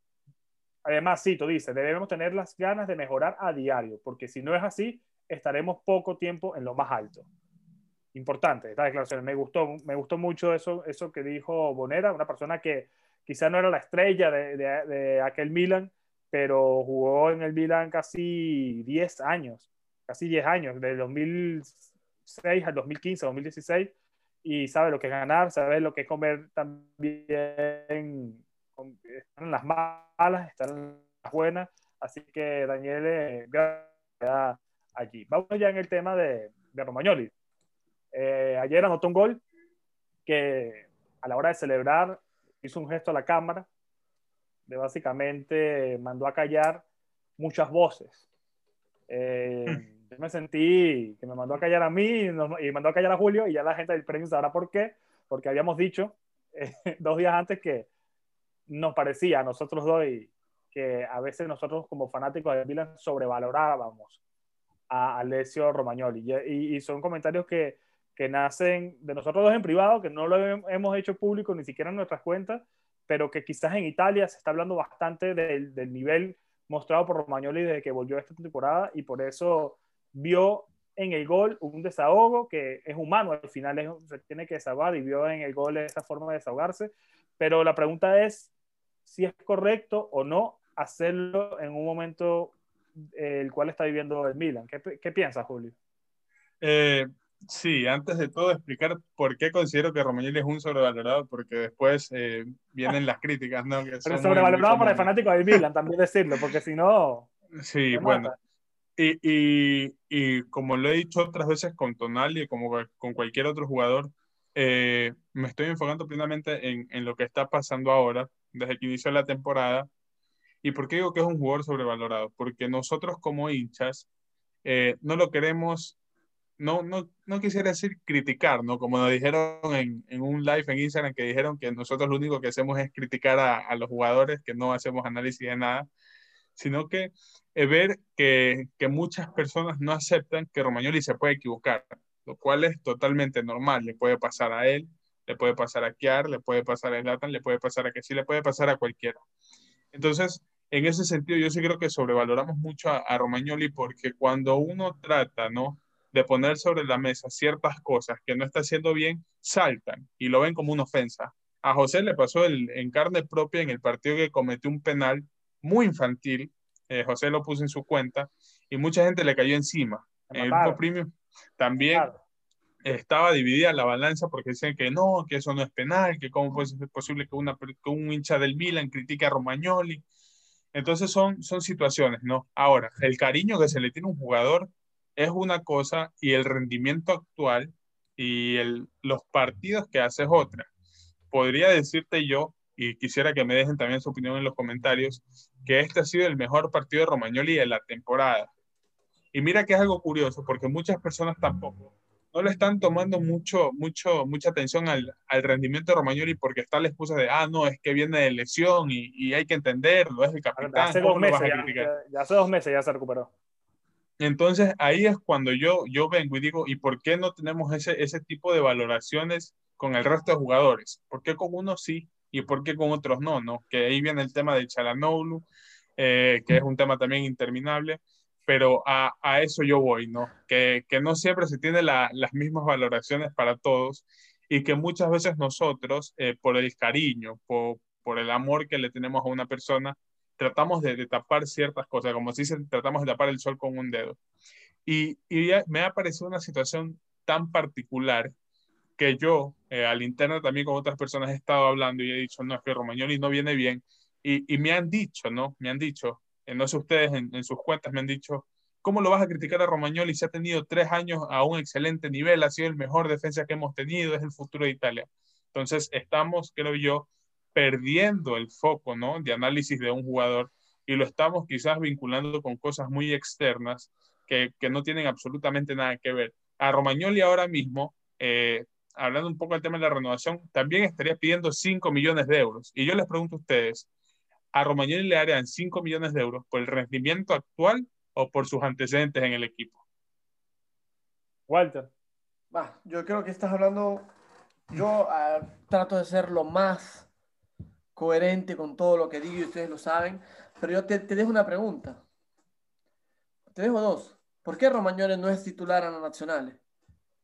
Además, Cito dice, debemos tener las ganas de mejorar a diario, porque si no es así, estaremos poco tiempo en lo más alto. Importante esta declaración. Me gustó, me gustó mucho eso, eso que dijo Bonera, una persona que quizá no era la estrella de, de, de aquel Milan, pero jugó en el Milan casi 10 años, casi 10 años, del 2006 al 2015, 2016, y sabe lo que es ganar, sabe lo que es comer también, están en las malas, están en las buenas, así que Daniel queda allí. Vamos ya en el tema de, de Romagnoli. Eh, ayer anotó un gol que a la hora de celebrar hizo un gesto a la cámara, de básicamente mandó a callar muchas voces. Eh, yo me sentí que me mandó a callar a mí y, nos, y, mandó a callar a Julio y ya la gente del premio sabrá por qué, porque habíamos dicho eh, dos días antes que nos parecía a nosotros dos y que a veces nosotros como fanáticos de Milan sobrevalorábamos a Alessio Romagnoli y, y, y son comentarios que, que, nacen de nosotros dos en privado, que no lo hemos hecho público ni siquiera en nuestras cuentas, pero que quizás en Italia se está hablando bastante del, del nivel mostrado por Romagnoli desde que volvió esta temporada y por eso vio en el gol un desahogo que es humano, al final es, se tiene que desahogar y vio en el gol esa forma de desahogarse, pero la pregunta es si es correcto o no hacerlo en un momento eh, el cual está viviendo el Milan. ¿Qué, qué piensas, Julio? Eh, sí, antes de todo explicar por qué considero que Romagnoli es un sobrevalorado, porque después eh, vienen las críticas, ¿no? Que Pero sobrevalorado para el fanático del Milan, también decirlo, porque si no... Sí, bueno. Y, y, y, como lo he dicho otras veces con Tonali y como con cualquier otro jugador, eh, me estoy enfocando plenamente en, en, lo que está pasando ahora, desde que inició la temporada. ¿Y por qué digo que es un jugador sobrevalorado? Porque nosotros como hinchas eh, no lo queremos, no, no, no quisiera decir criticar, ¿no? Como nos dijeron en, en, un live en Instagram que dijeron que nosotros lo único que hacemos es criticar a, a los jugadores, que no hacemos análisis de nada, sino que eh, ver que, que muchas personas no aceptan que Romagnoli se puede equivocar lo cual es totalmente normal. Le puede pasar a él, le puede pasar a Kiar, le puede pasar a Zlatan, le puede pasar a que sí, le puede pasar a cualquiera. Entonces, en ese sentido, yo sí creo que sobrevaloramos mucho a, a Romagnoli porque cuando uno trata, ¿no? De poner sobre la mesa ciertas cosas que no está haciendo bien, saltan y lo ven como una ofensa. A José le pasó el, en carne propia en el partido que cometió un penal muy infantil. Eh, José lo puso en su cuenta y mucha gente le cayó encima. En el grupo premium, también estaba dividida la balanza porque dicen que no, que eso no es penal, que cómo puede ser posible que, una, que un hincha del Milan critique a Romagnoli. Entonces son, son situaciones, ¿no? Ahora, el cariño que se le tiene a un jugador es una cosa y el rendimiento actual y el, los partidos que hace es otra. Podría decirte yo, y quisiera que me dejen también su opinión en los comentarios, que este ha sido el mejor partido de Romagnoli de la temporada. Y mira que es algo curioso, porque muchas personas tampoco no le están tomando mucho, mucho, mucha atención al, al rendimiento de Romagnoli porque está la excusa de, ah, no, es que viene de lesión y, y hay que entenderlo, es el capitán. Hace dos meses, ya, ya, ya, hace dos meses ya se recuperó. Entonces ahí es cuando yo, yo vengo y digo, ¿y por qué no tenemos ese, ese tipo de valoraciones con el resto de jugadores? ¿Por qué con unos sí y por qué con otros no? no? Que ahí viene el tema de Chalanoglu, eh, que es un tema también interminable pero a, a, eso yo voy, ¿no? Que, que no siempre se tiene la, las mismas valoraciones para todos y que muchas veces nosotros, eh, por el cariño, por, por, el amor que le tenemos a una persona, tratamos de, de, tapar ciertas cosas, como se tratamos de tapar el sol con un dedo. Y, y me ha parecido una situación tan particular que yo, eh, al interno también con otras personas, he estado hablando y he dicho, no, es que Romagnoli no viene bien. Y, y me han dicho, ¿no? Me han dicho, eh, no sé ustedes en, sus cuentas me han dicho, ¿cómo lo vas a criticar a Romagnoli si ha tenido tres años a un excelente nivel, ha sido el mejor defensa que hemos tenido, es el futuro de Italia? Entonces estamos, creo yo, perdiendo el foco ¿no? de análisis de un jugador y lo estamos quizás vinculando con cosas muy externas que, que no tienen absolutamente nada que ver. A Romagnoli ahora mismo, eh, hablando un poco del tema de la renovación, también estaría pidiendo 5 millones de euros. Y yo les pregunto a ustedes, a Romagnoli le harían 5 millones de euros por el rendimiento actual o por sus antecedentes en el equipo? Walter. Bah, yo creo que estás hablando, yo uh, trato de ser lo más coherente con todo lo que digo y ustedes lo saben, pero yo te, te dejo una pregunta. Te dejo dos. ¿Por qué Romagnoli no es titular en los nacionales?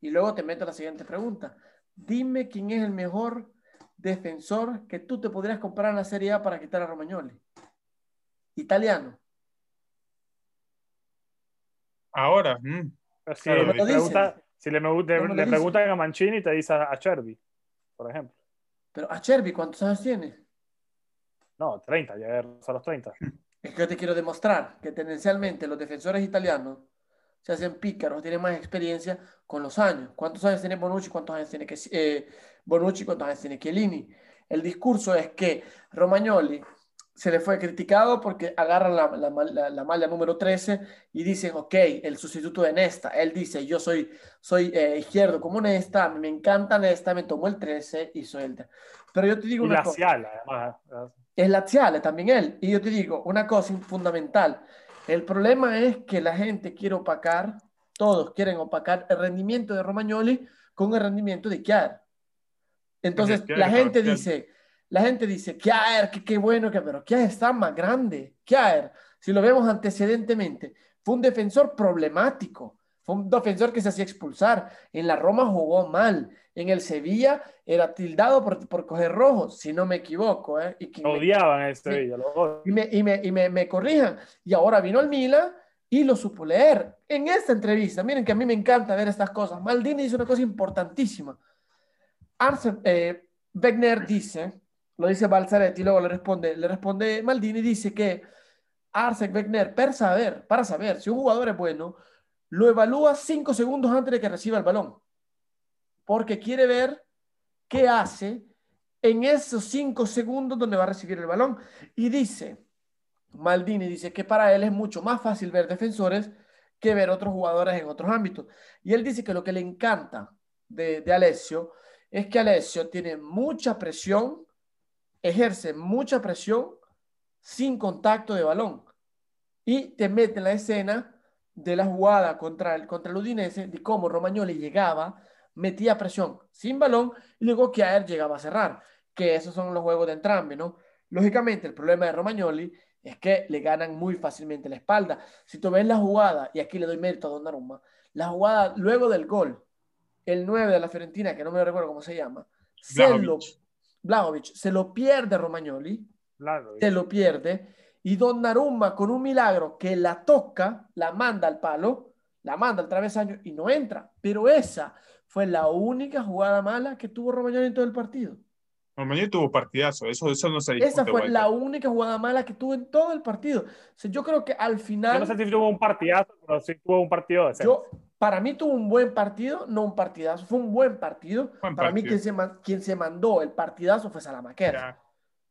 Y luego te meto la siguiente pregunta. Dime quién es el mejor defensor que tú te podrías comprar en la Serie A para quitar a Romagnoli? Italiano. Ahora. Mm. Si, claro, le, pregunta, si le, le, le preguntan a Mancini, te dice a Cherby, por ejemplo. Pero a Cherby, ¿cuántos años tiene? No, 30, ya a los 30. Es que yo te quiero demostrar que tendencialmente los defensores italianos se hacen pícaros, tienen más experiencia con los años. ¿Cuántos años tiene Bonucci? ¿Cuántos años tiene eh, Bonucci? ¿Cuántos años tiene Chiellini? El discurso es que Romagnoli se le fue criticado porque agarran la, la, la, la, malla número 13 y dicen, ok, el sustituto de Nesta. Él dice, yo soy, soy eh, izquierdo como Nesta, me encanta Nesta, me tomó el 13 y soy el... Pero yo te digo una cosa. además. Es laziale también él. Y yo te digo una cosa fundamental. El problema es que la gente quiere opacar, todos quieren opacar el rendimiento de Romagnoli con el rendimiento de Kiar. Entonces, la gente dice, la gente dice, Kiar, qué, qué bueno, que, pero Kiar está más grande. Kiar, si lo vemos antecedentemente, fue un defensor problemático, fue un defensor que se hacía expulsar. En la Roma jugó mal. En el Sevilla era tildado por, por coger rojo, si no me equivoco. ¿eh? Y odiaban el Sevilla. Y, me, y, me, y me, me, corrijan. Y ahora vino al Milan y lo supo leer. En esta entrevista, miren que a mí me encanta ver estas cosas. Maldini dice una cosa importantísima. Arsen, eh, Wegner dice, lo dice Balzaretti, luego le responde, le responde Maldini, dice que Arsene Wenger, para saber, para saber si un jugador es bueno, lo evalúa cinco segundos antes de que reciba el balón. Porque quiere ver qué hace en esos cinco segundos donde va a recibir el balón. Y dice, Maldini dice que para él es mucho más fácil ver defensores que ver otros jugadores en otros ámbitos. Y él dice que lo que le encanta de, de Alessio es que Alessio tiene mucha presión, ejerce mucha presión sin contacto de balón. Y te mete en la escena de la jugada contra el, contra el Udinese, de cómo Romagnoli llegaba, metía presión sin balón y luego que a él llegaba a cerrar, que esos son los juegos de entrambe, ¿no? Lógicamente, el problema de Romagnoli es que le ganan muy fácilmente la espalda. Si tú ves la jugada, y aquí le doy mérito a Donnarumma, la jugada luego del gol, el 9 de la Fiorentina, que no me recuerdo cómo se llama, se lo, se lo pierde Romagnoli, se lo pierde, y Donnarumma con un milagro que la toca, la manda al palo, la manda al travesaño y no entra. Pero esa fue la única jugada mala que tuvo Romagnoli en todo el partido. Romagnoli tuvo partidazo, eso, eso no se discute, Esa fue la única jugada mala que tuvo en todo el partido. yo creo que al final... Yo no sé si tuvo un partidazo, pero sí tuvo un partido de yo, Para mí tuvo un buen partido, no un partidazo, fue un buen partido. para mí quien se, quien se mandó el partidazo fue Salamaquer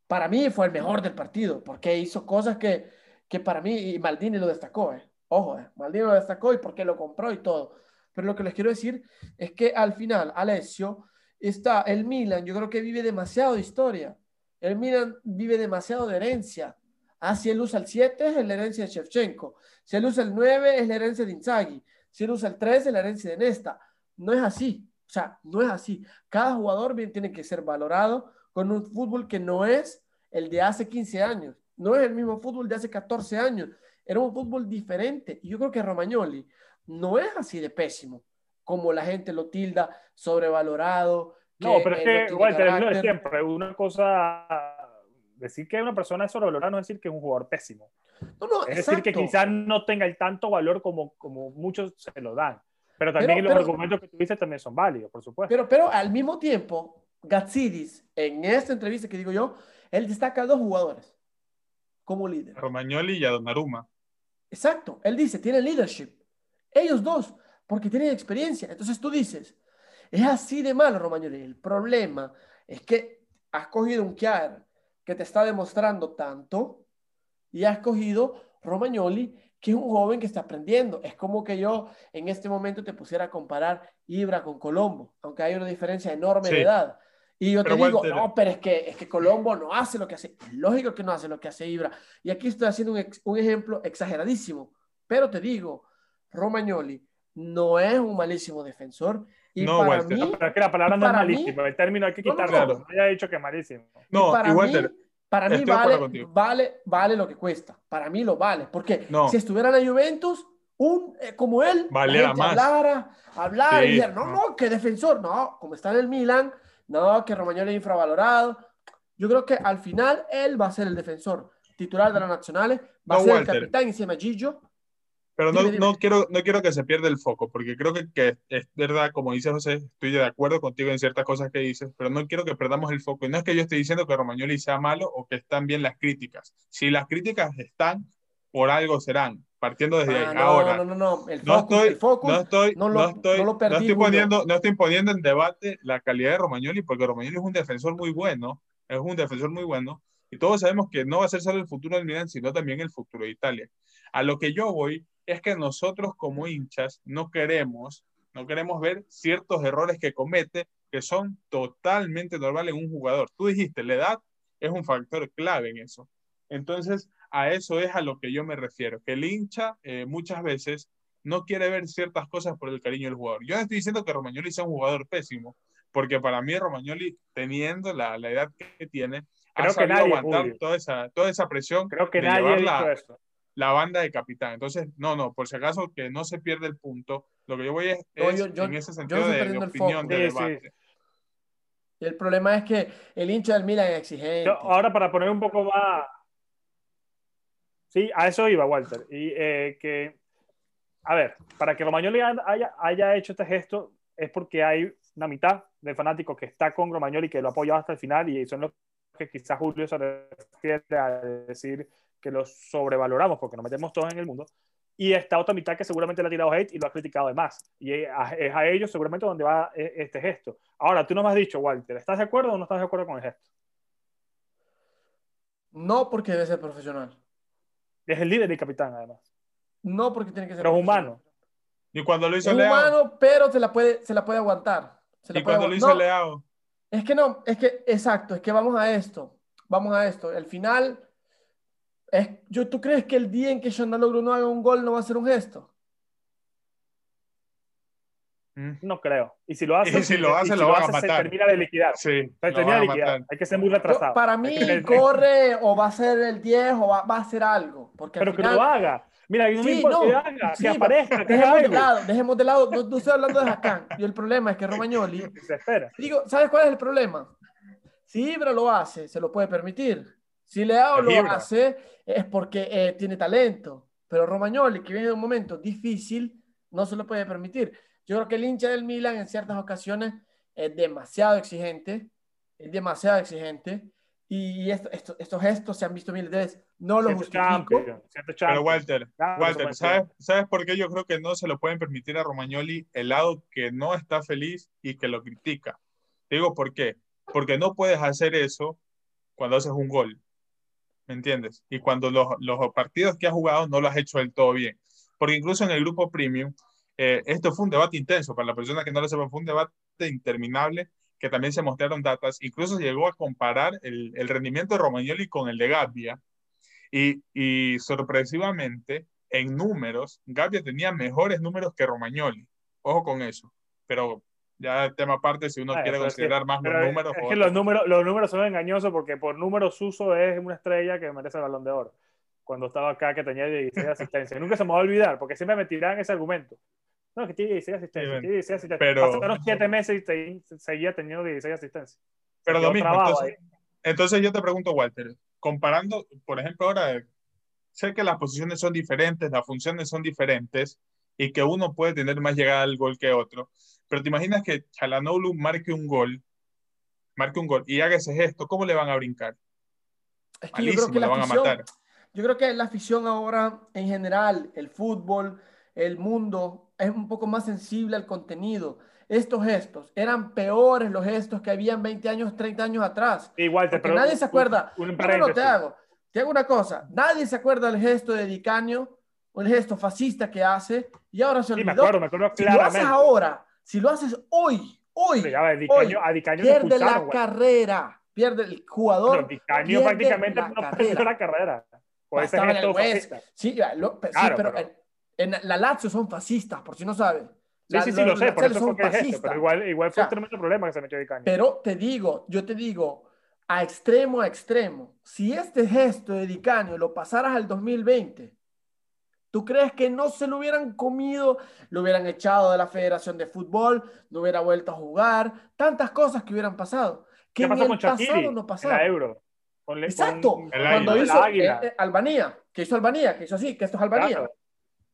para mí fue el mejor del partido, porque hizo cosas que, que para mí, y Maldini lo destacó, eh. ojo, eh. Maldini lo destacó y porque lo compró y todo. Pero lo que les quiero decir es que al final, Alessio, está el Milan, yo creo que vive demasiado de historia. El Milan vive demasiado de herencia. Ah, si él usa el 7 es la herencia de Shevchenko. Si él usa el 9 es la herencia de Inzaghi. Si él usa el 3 es la herencia de Nesta. No es así. O sea, no es así. Cada jugador bien tiene que ser valorado con un fútbol que no es el de hace 15 años, no es el mismo fútbol de hace 14 años, era un fútbol diferente. Y yo creo que Romagnoli no es así de pésimo, como la gente lo tilda, sobrevalorado. no, pero es que, igual, te siempre, una cosa, decir que una persona es sobrevalorada no es decir que es un jugador pésimo. No, no, es decir que quizás no tenga el tanto valor como, como muchos se lo dan. Pero también los argumentos que tú dices también son válidos, por supuesto. Pero, pero al mismo tiempo, Gatsidis, en esta entrevista que digo yo, él destaca a dos jugadores como líder. Romagnoli y a Donnarumma. Exacto. Él dice, tiene leadership. Ellos dos, porque tienen experiencia. Entonces tú dices, es así de malo Romagnoli. El problema es que has cogido un Kiar que te está demostrando tanto y has cogido Romagnoli que es un joven que está aprendiendo. Es como que yo en este momento te pusiera a comparar Ibra con Colombo, aunque hay una diferencia enorme de edad. Y yo te digo, no, pero es que, es que Colombo no hace lo que hace. Es lógico que no hace lo que hace Ibra. Y aquí estoy haciendo un, un ejemplo exageradísimo. Pero te digo, Romagnoli no es un malísimo defensor. Y no, para Walter. Mí, pero es que la palabra no es malísimo. el término hay que quitarlo. No, no, haya dicho que es malísimo. No, para y Walter, mí, para mí vale, vale, vale lo que cuesta. Para mí lo vale. Porque si estuviera en la Juventus, un, eh, como él, vale la más. hablara, hablar y no, no, que defensor. No, como está en el Milan no, que Romagnoli es infravalorado. Yo creo que al final él va a ser el defensor titular de las nacionales, va a ser el capitán encima Gillo. Pero no, no, quiero, no quiero que se pierda el foco, porque creo que, que, es verdad, como dice José, estoy de acuerdo contigo en ciertas cosas que dices, pero no quiero que perdamos el foco. Y no es que yo esté diciendo que Romagnoli sea malo o que están bien las críticas. Si las críticas están, por algo serán partiendo desde ah. No, Ahora, no, no, no, el no focus, estoy, el focus, no estoy, no, lo, no estoy, no, lo perdí, no estoy poniendo, no estoy poniendo en debate la calidad de Romagnoli, porque Romagnoli es un defensor muy bueno, es un defensor muy bueno, y todos sabemos que no va a ser solo el futuro del Milan, sino también el futuro de Italia. A lo que yo voy es que nosotros como hinchas no queremos, no queremos ver ciertos errores que comete que son totalmente normales en un jugador. Tú dijiste, la edad es un factor clave en eso. Entonces, a eso es a lo que yo me refiero, que el hincha eh, muchas veces no quiere ver ciertas cosas por el cariño del jugador. Yo no estoy diciendo que Romagnoli sea un jugador pésimo, porque para mí Romagnoli, teniendo la, la edad que tiene, Creo ha que nadie, aguantar toda esa, toda esa presión Creo que de nadie la, la banda de capitán. Entonces, no, no, por si acaso que no se pierda el punto, lo que yo voy es, yo- yo- en ese sentido de, de opinión, foco. de Sí, sí. debate. Y el problema es que el hincha del Milan es exigente. Yo, ahora, para poner un poco más. Sí, a eso iba, Walter. Y eh, que, a ver, para que Romagnoli haya, haya hecho este gesto es porque hay una mitad de fanáticos que está con Romagnoli que lo ha apoyado hasta el final y son los que quizás Julio se refiere a decir que los sobrevaloramos porque nos metemos todos en el mundo. Y está otra mitad que seguramente le ha tirado hate y lo ha criticado de más. Y es a, es ellos seguramente donde va eh, este gesto. Ahora, tú no me has dicho, Walter, ¿estás de acuerdo o no estás de acuerdo con el gesto? No porque debe ser profesional. Es el líder y capitán, además. No porque tiene que ser Pero es humano. Y cuando lo Es hizo Leao, humano, pero se la puede, se la puede aguantar. Se la y puede cuando lo hizo No, Leao, Es que no, es que, exacto, es que vamos a esto. Vamos a esto. Al final, es, yo, ¿tú crees que el día en que Logro no haga un gol no va a ser un gesto? mm, No creo. Y si lo hace, Y si lo hace, lo van a se matar. termina de liquidar. sí, Se termina de liquidar. matar. Hay que ser muy Yo- retrasado. para mí, que- corre o va a ser el 10 o va, va a hacer algo. Porque al Pero que lo haga. Mira, no me Sí, importa no. que haga, Sí, que aparezca, que dejemos de lado, dejemos de lado. No, no estoy hablando de Hakan. Y el problema es que Romagnoli Se espera. Digo, ¿sabes cuál es el problema? Si Ibra lo hace, se lo puede permitir. Si Leao lo Ibra. hace, es porque eh, tiene talento. Pero Romagnoli, que viene de un momento difícil, no se lo puede permitir. Yo creo que el hincha del Milan en ciertas ocasiones es demasiado exigente, es demasiado exigente. Y esto- esto- estos gestos se han visto miles de veces. No lo justifico. Pero. Walter, Walter, ¿sabes, ¿sabes por qué yo creo que no se lo pueden permitir a Romagnoli el lado que no está feliz y que lo critica? Te digo por qué. Porque no puedes hacer eso cuando haces un gol. ¿Me entiendes? Y cuando los, los partidos que has jugado no lo has hecho del todo bien. Porque incluso en el grupo premium, eh, esto fue un debate intenso. Para las personas que no lo sepan, fue un debate interminable que también se mostraron datas. Incluso llegó a comparar el, el rendimiento de Romagnoli con el de Gabbia. Y, y sorpresivamente, en números, Gabbia tenía mejores números que Romagnoli. Ojo con eso. Pero ya el tema aparte, si uno Ah, quiere que- considerar más los números. Es que los números, los números son engañosos porque por números Suso es una estrella que merece el balón de oro. Cuando estaba acá, que tenía 16 asistencias. Nunca se me va a olvidar porque siempre me tiran ese argumento. No, que tiene 16 asistencias. Sí, tiene 16 asistencias. pero- Pasaron 7 meses y te- seguía teniendo 16 asistencias. Pero lo mismo. Entonces, entonces yo te pregunto, Walter, comparando, por ejemplo, ahora sé que las posiciones son diferentes, las funciones son diferentes y que uno puede tener más llegada al gol que otro, pero te imaginas que Chalanoglu marque un gol, marque un gol y haga ese gesto, ¿cómo le van a brincar? Es que yo creo Malísimo, que la van a matar. Yo creo que la afición ahora, en general, el fútbol, el mundo, es un poco más sensible al contenido. Estos gestos eran peores los gestos que habían 20 años, 30 años atrás. Igual, te nadie se acuerda. Un, un No, no, no, te hago. Te hago una cosa. Nadie se acuerda del gesto de Dicanio o el gesto fascista que hace y ahora se Sí, me olvidó. acuerdo, me acuerdo si lo haces ahora, si lo haces hoy, hoy, Dicaño- hoy, pierde la güey. carrera. Pierde el jugador. Pero Dicaño prácticamente la no carrera. perdió la carrera. Por ese el gesto fascista. Sí, lo- sí, Claro, pero, pero- En, en la Lazio son fascistas, por si no saben. Sí, La- sí, sí, los- lo sé, por eso el gesto, fascistas. pero igual, igual fue O sea, un tremendo problema que se metió Dicaño. Pero te digo, yo te digo, a extremo a extremo, si este gesto de Dicanio lo pasaras al 2020, ¿tú crees que no se lo hubieran comido, lo hubieran echado de la Federación de Fútbol, no hubiera vuelto a jugar, tantas cosas que hubieran pasado? Que ¿Qué en pasó el con Shaqiri pasado no en la pasaron. Euro? Con le- Exacto, con- cuando hizo eh, eh, Albanía, que hizo Albanía, que hizo así, que esto es Albanía. Claro.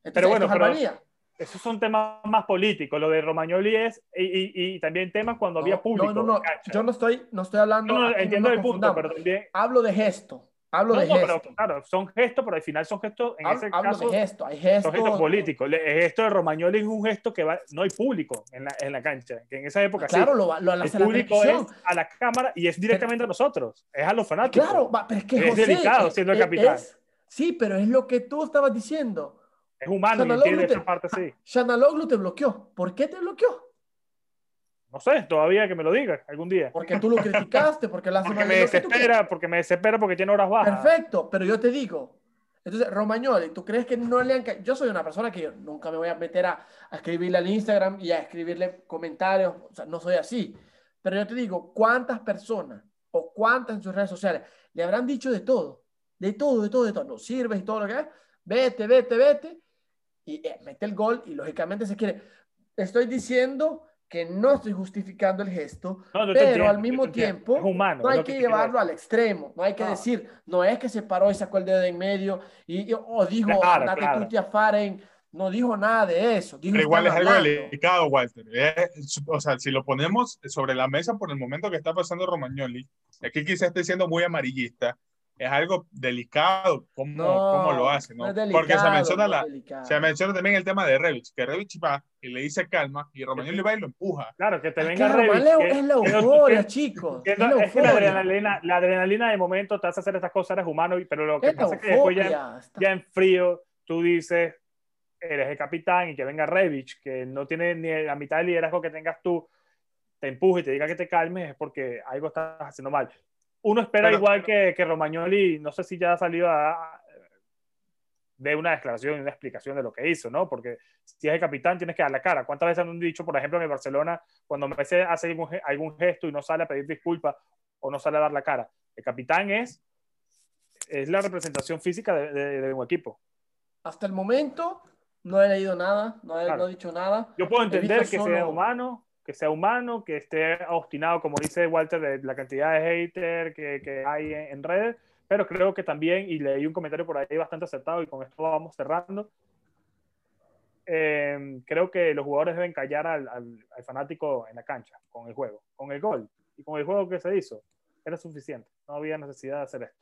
Entonces, Pero bueno, es pero- Albanía. Esos son temas más políticos. Lo de Romagnoli es. Y, y- y también temas cuando había público. no, no, no, yo no estoy, no estoy hablando. No, no, entiendo el punto, pero también. Hablo de gesto, hablo No, de no, gesto. pero claro, son gestos, pero al final son gestos. En Hablo, ese hablo caso, de gesto, hay son gestos. gestos políticos. El gesto de Romagnoli es un gesto que va, no hay público en la, en la cancha. Que en esa época sí. Claro, lo, va- lo El hace la público es a la cámara y es directamente a nosotros. Es a los fanáticos. Claro, pero es que Es José, delicado es- siendo el es- capitán. es- sí, pero es lo que tú estabas diciendo. Es humano y Chanaloglu entiende te- esa parte sí. Shanaloglu te bloqueó. ¿Por qué te bloqueó? No sé, todavía que me lo digas algún día. Porque tú lo criticaste, porque hace Porque me que desespera, porque me desespera porque tiene horas bajas. Perfecto, pero yo te digo, entonces, Romagnoli, ¿tú crees que no le han... Yo soy una persona que yo nunca me voy a meter a, a escribirle al Instagram y a escribirle comentarios, o sea, no soy así. Pero yo te digo, ¿cuántas personas o cuántas en sus redes sociales le habrán dicho de todo? De todo, de todo, de todo. No sirves y todo lo que es. vete, vete, vete, y eh, mete el gol y lógicamente se quiere. Estoy diciendo que no estoy justificando el gesto, pero al mismo tiempo humano, no hay que, llevarlo al extremo, no hay que decir, no es que se paró y sacó el dedo en medio y, o dijo, claro, claro. Faren, no dijo nada de eso. pero igual es algo delicado, Walter. o sea, si lo ponemos sobre la mesa por el momento que está pasando Romagnoli, aquí quizás esté siendo muy amarillista, es algo delicado cómo, cómo lo hace, ¿no? Porque se menciona, la, se menciona también el tema de Revich, que Revich va y le dice calma y Romagnoli va y lo empuja. Claro, que te venga claro, Revich. es la euforia, chicos. es, la, adrenalina, la adrenalina de momento te hace hacer estas cosas, eres humano, pero lo que pasa es que después ya, ya, en frío tú dices, eres el capitán y que venga Revich, que no tiene ni la mitad del liderazgo que tengas tú, te empuje y te diga que te calmes, es porque algo estás haciendo mal uno espera igual que, que, Romagnoli, no sé si ya ha salido a, de una declaración y una explicación de lo que hizo, ¿no? Porque si es el capitán, tienes que dar la cara. ¿Cuántas veces han dicho, por ejemplo, en el Barcelona, cuando Messi hace algún, algún gesto y no sale a pedir disculpas o no sale a dar la cara? El capitán es, es la representación física de, de, un equipo. Hasta el momento no he leído nada, no he, no he dicho nada. Yo puedo entender que sea humano, que sea humano, que esté obstinado, como dice Walter, de la cantidad de haters que, que hay en, redes, pero creo que también, y leí un comentario por ahí bastante acertado, y con esto vamos cerrando, eh, creo que los jugadores deben callar al, al, fanático en la cancha, con el juego, con el gol, y con el juego que se hizo, era suficiente, no había necesidad de hacer esto.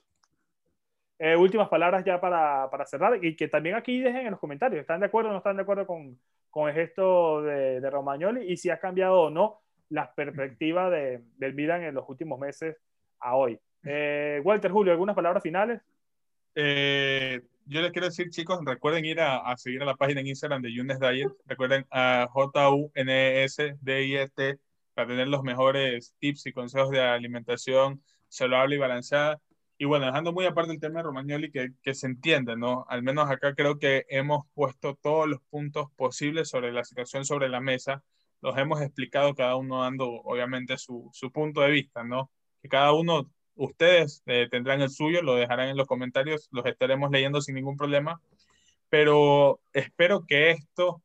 Eh, últimas palabras ya para, para, cerrar y que también aquí dejen en los comentarios, ¿están de acuerdo o no están de acuerdo con, con el gesto de, Romagnoli y si ha cambiado o no la perspectiva de, del Milan en los últimos meses a hoy. Eh, Walter, Julio, ¿algunas palabras finales? Eh, yo les quiero decir, chicos, recuerden ir a, a, seguir a la página en Instagram de Younes Diet. Recuerden a J-U-N-E-S-D-I-E-T para tener los mejores tips y consejos de alimentación saludable y balanceada. Y bueno, dejando muy aparte el tema de Romagnoli, que, que se entiende, ¿no? Al menos acá creo que hemos puesto todos los puntos posibles sobre la situación sobre la mesa. Los hemos explicado cada uno dando, obviamente, su, su punto de vista, ¿no? Que cada uno, ustedes eh, tendrán el suyo, lo dejarán en los comentarios, los estaremos leyendo sin ningún problema. Pero espero que esto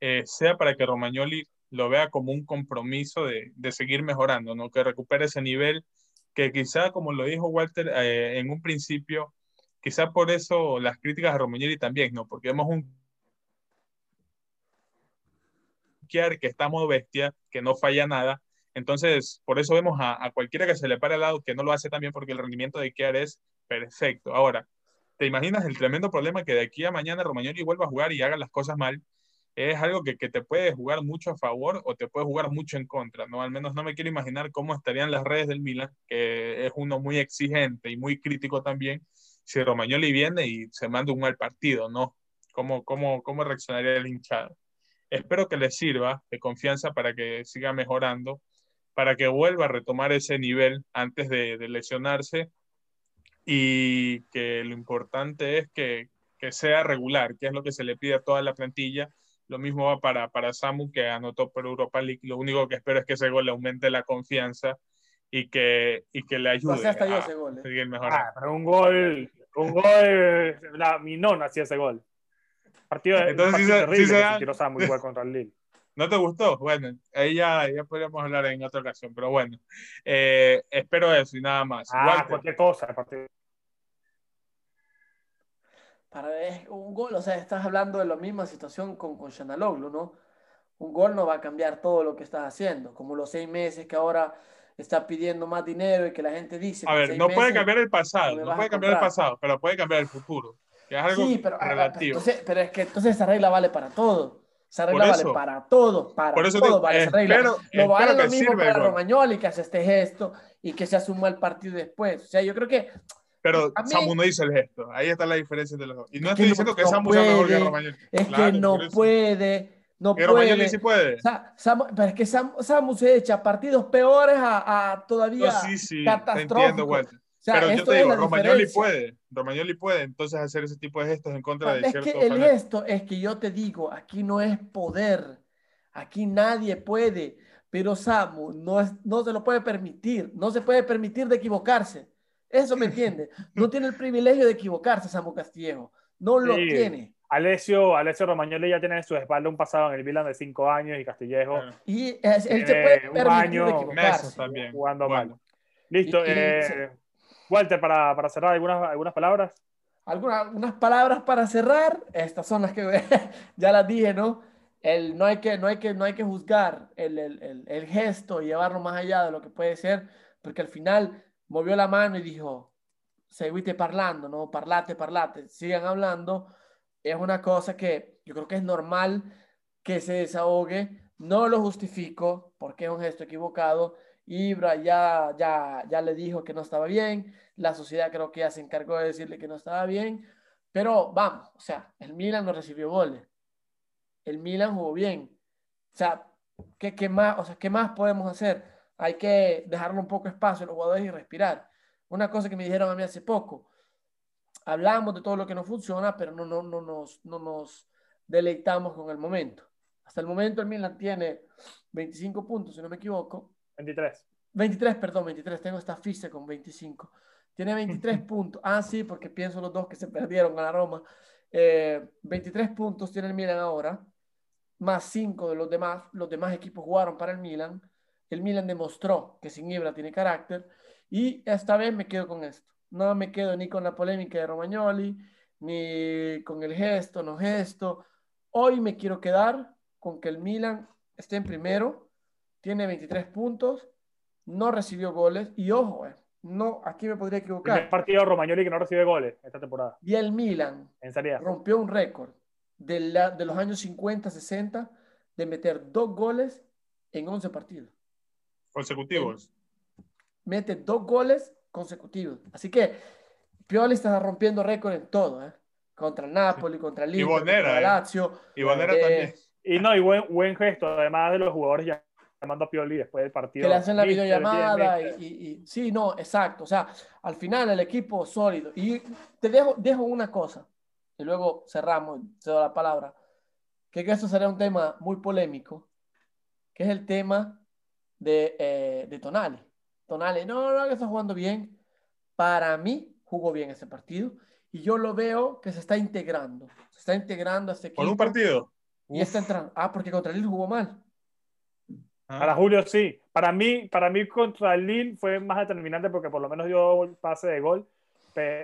eh, sea para que Romagnoli lo vea como un compromiso de, de seguir mejorando, ¿no? Que recupere ese nivel que quizá, como lo dijo Walter eh, en un principio, quizá por eso las críticas a Romagnoli también, ¿no? Porque vemos un que está modo bestia, que no falla nada. Entonces, por eso vemos a, cualquiera que se le pare al lado que no lo hace también porque el rendimiento de Kiar es perfecto. Ahora, ¿te imaginas el tremendo problema que de aquí a mañana Romagnoli vuelva a jugar y haga las cosas mal? Es algo que, que, te puede jugar mucho a favor o te puede jugar mucho en contra, ¿no? Al menos no me quiero imaginar cómo estarían las redes del Milan, que es uno muy exigente y muy crítico también, si Romagnoli viene y se manda un mal partido, ¿no? ¿Cómo, cómo, cómo reaccionaría el hinchado? Espero que le sirva de confianza para que siga mejorando, para que vuelva a retomar ese nivel antes de, de lesionarse y que lo importante es que, que sea regular, que es lo que se le pide a toda la plantilla, lo mismo va para, para Samu, que anotó por Europa League. Lo único que espero es que ese gol le aumente la confianza y que, y que le ayude a ese gol, ¿eh? seguir mejorando. Ah, pero un gol, un gol, la, mi non hacía ese gol. Partido, Entonces, partido terrible se, Samu igual contra el Lille. ¿No te gustó? Bueno, ahí ya, ya podríamos hablar en otra ocasión, pero bueno, eh, espero eso y nada más. Ah, cualquier cosa. Partido para un gol, o sea, estás hablando de la misma situación con, con Shanaloglu, ¿no? Un gol no va a cambiar todo lo que estás haciendo, como los seis meses que ahora está pidiendo más dinero y que la gente dice... A ver, no puede cambiar el pasado, no, puede cambiar el pasado, pero puede cambiar el futuro, que es algo sí, pero, ah, relativo. pero es que entonces esa regla vale para todo. Esa regla vale para todo, para por eso todo vale esa regla. lo vale lo mismo para Romagnoli que hace este gesto y que se asuma el partido después. O sea, yo creo que pero Samu no hizo el gesto. Ahí está la diferencia de los dos. Y no estoy diciendo que Samu sea mejor que Romagnoli. Es que no puede. No puede. Romagnoli sí puede. Samu, pero es que Samu, se echa partidos peores a, a todavía no, sí, sí, catastróficos. Entiendo, Walter. O sea, pero yo te digo, Romagnoli puede. Romagnoli puede entonces hacer ese tipo de gestos en contra de es cierto que el gesto es que yo te digo, aquí no es poder. Aquí nadie puede. Pero Samu no, es, no se lo puede permitir. No se puede permitir de equivocarse. Eso me entiende. No tiene el privilegio de equivocarse, Samu Castillejo. No lo Sí. tiene. Alessio, Alessio Romagnoli ya tiene en su espalda un pasado en el Milan de cinco años y Castillejo Claro. Y es- él se puede un permitir año, Meses equivocarse. también. jugando Bueno. mal. Listo. Y- y eh, Walter, para, para cerrar, algunas, algunas palabras. Algunas unas palabras para cerrar. Estas son las que ya las dije, ¿no? El, no, hay que, no, hay que, no hay que juzgar el, el, el, el gesto y llevarlo más allá de lo que puede ser, porque al final movió la mano y dijo, seguite parlando, ¿no? Parlate, parlate, sigan hablando. Es una cosa que yo creo que es normal que se desahogue. No lo justifico porque es un gesto equivocado. Ibra ya, ya, ya le dijo que no estaba bien. La sociedad creo que ya se encargó de decirle que no estaba bien. Pero vamos, o sea, el Milan no recibió goles. El Milan jugó bien. O sea, ¿qué, qué más, o sea, ¿qué más podemos hacer? Hay que dejarle un poco de espacio a los jugadores y respirar. Una cosa que me dijeron a mí hace poco. Hablamos de todo lo que no funciona, pero no, no, no, nos, no nos deleitamos con el momento. Hasta el momento el Milan tiene 25 puntos, si no me equivoco. 23. 23, perdón, 23. Tengo esta ficha con 25. Tiene 23 puntos. Ah, sí, porque pienso los dos que se perdieron a la Roma. Eh, 23 puntos tiene el Milan ahora, más 5 de los demás. Los demás equipos jugaron para el Milan. El Milan demostró que sin Ibra tiene carácter. Y esta vez me quedo con esto. No me quedo ni con la polémica de Romagnoli, ni con el gesto, no gesto. Hoy me quiero quedar con que el Milan esté en primero, tiene 23 puntos, no recibió goles. Y ojo, eh, no, aquí me podría equivocar. partido Romagnoli que no recibe goles esta temporada. Y el Milan En rompió un récord de, la- de los años 50, 60 de meter dos goles en 11 partidos. Consecutivos. Mete dos goles consecutivos. Así que Pioli está rompiendo récord en todo, ¿eh? Contra el Napoli, contra el Bonera, contra el ¿eh? Lazio. Y Bonera Eh, también. Y no, y buen, buen gesto, además de los jugadores ya llamando a Pioli después del partido. que le hacen la Mister, videollamada y, y- y- sí, no, exacto. O sea, al final el equipo sólido. Y te dejo, dejo una cosa, y luego cerramos, te doy la palabra, que que esto será un tema muy polémico, que es el tema de, eh, de Tonali. Tonali, no, no, que está jugando bien. Para mí, jugó bien ese partido. Y yo lo veo que se está integrando. Se está integrando a este equipo. Por un partido. Y está entrando. Ah, porque contra el Lille jugó mal. Ah, Para Julio sí. Para mí, para mí contra Lille fue más determinante porque por lo menos dio el pase de gol.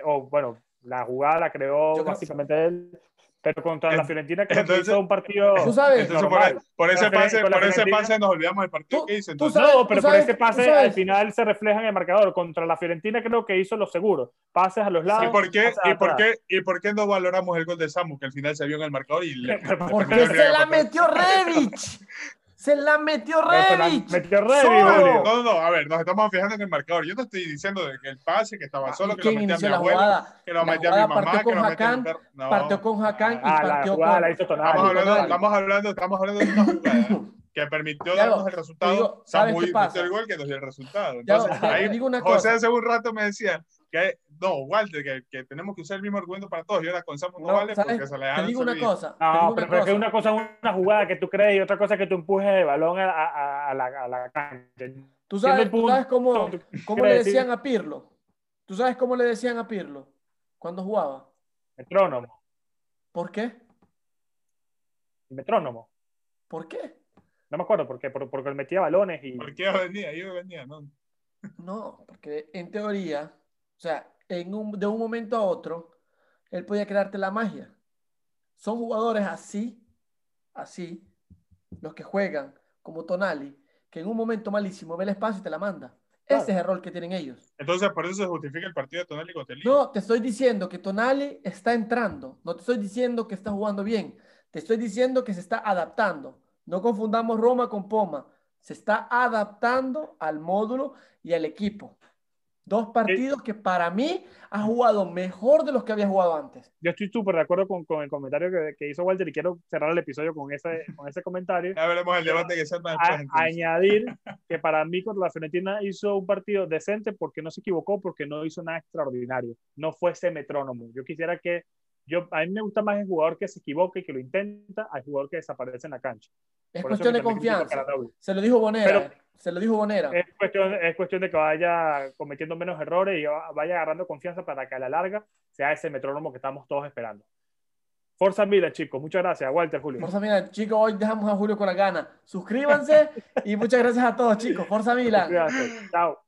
O bueno, la jugada la creó básicamente él. Pero contra la En- Fiorentina creo que entonces- hizo un partido Tú sabes- Entonces, por, ese pase, por ese pase nos olvidamos del partido Tú- que hizo. tú Entonces, sabes- No, pero por sabes- ese pase al final se refleja en el marcador. Contra la Fiorentina creo que hizo lo seguro. Pases a los lados. ¿Y por, qué, y, por qué, ¿Y por qué no valoramos el gol de Samu que al final se vio en el marcador y le, Porque se la metió Revich. Se la metió Pero se la Revich. metió. Julio. No, no, no, a ver, nos estamos fijando en el marcador. Yo no estoy diciendo que el pase, que estaba Ah, solo, ¿y que lo metía a mi abuelo, que lo La metía a mi mamá, que lo metía a mi. No. Partió con Hakan y Ah, la partió con... la hizo. Estamos hablando, estamos hablando, estamos hablando de una jugada que permitió darnos el resultado. digo, ¿sabes qué Samu pasa? metió el gol que nos dio el resultado. Entonces, te- te ahí José hace un rato me decía que no, Walter, que, que tenemos que usar el mismo argumento para todos. Y ahora con Samu no, No, vale ¿sabes? porque se le Te dan digo una cosa. te No, digo pero, una pero es que una cosa es una jugada que tú crees y otra cosa es que tú empujes el balón a, a- a la, a la cancha. ¿Tú sabes, tú cómo, cómo le decir. decían a Pirlo? ¿Tú sabes cómo le decían a Pirlo cuando jugaba? Metrónomo. ¿Por qué? Metrónomo. ¿Por qué? No me acuerdo por qué, por- porque él metía balones y. ¿Por qué venía? Yo venía, ¿no? No, porque en teoría, sea, en un, de un momento a otro, él podía crearte la magia. Son jugadores así, así, los que juegan como Tonali, que en un momento malísimo ve el espacio y te la manda. Claro. Ese es el rol que tienen ellos. Entonces, por eso se justifica el partido de Tonali el Lille. No, te estoy diciendo que Tonali está entrando. No te estoy diciendo que está jugando bien. Te estoy diciendo que se está adaptando. No confundamos Roma con Poma. Se está adaptando al módulo y al equipo. Dos partidos que para mí ha jugado mejor de los que había jugado antes. Yo estoy súper de acuerdo con, con el comentario que, que hizo Walter y quiero cerrar el episodio con ese, con ese comentario. Ya veremos el debate que se arma A- después. entonces. añadir que para mí contra la Fiorentina hizo un partido decente porque no se equivocó, porque no hizo nada extraordinario. No fue ese metrónomo. Yo quisiera que. Yo, a mí me gusta más el jugador que se equivoca y que lo intenta al jugador que desaparece en la cancha. Es Por cuestión de confianza. Se lo dijo Bonera. Pero-. Se lo dijo Bonera. Es cuestión, es cuestión de que vaya cometiendo menos errores y vaya agarrando confianza para que a la larga sea ese metrónomo que estamos todos esperando. Forza Milan, chicos. Muchas gracias, Walter, Julio. Forza Milan, chicos, hoy dejamos a Julio con la gana. Suscríbanse y muchas gracias a todos, chicos. Forza. Cuídate. Chao.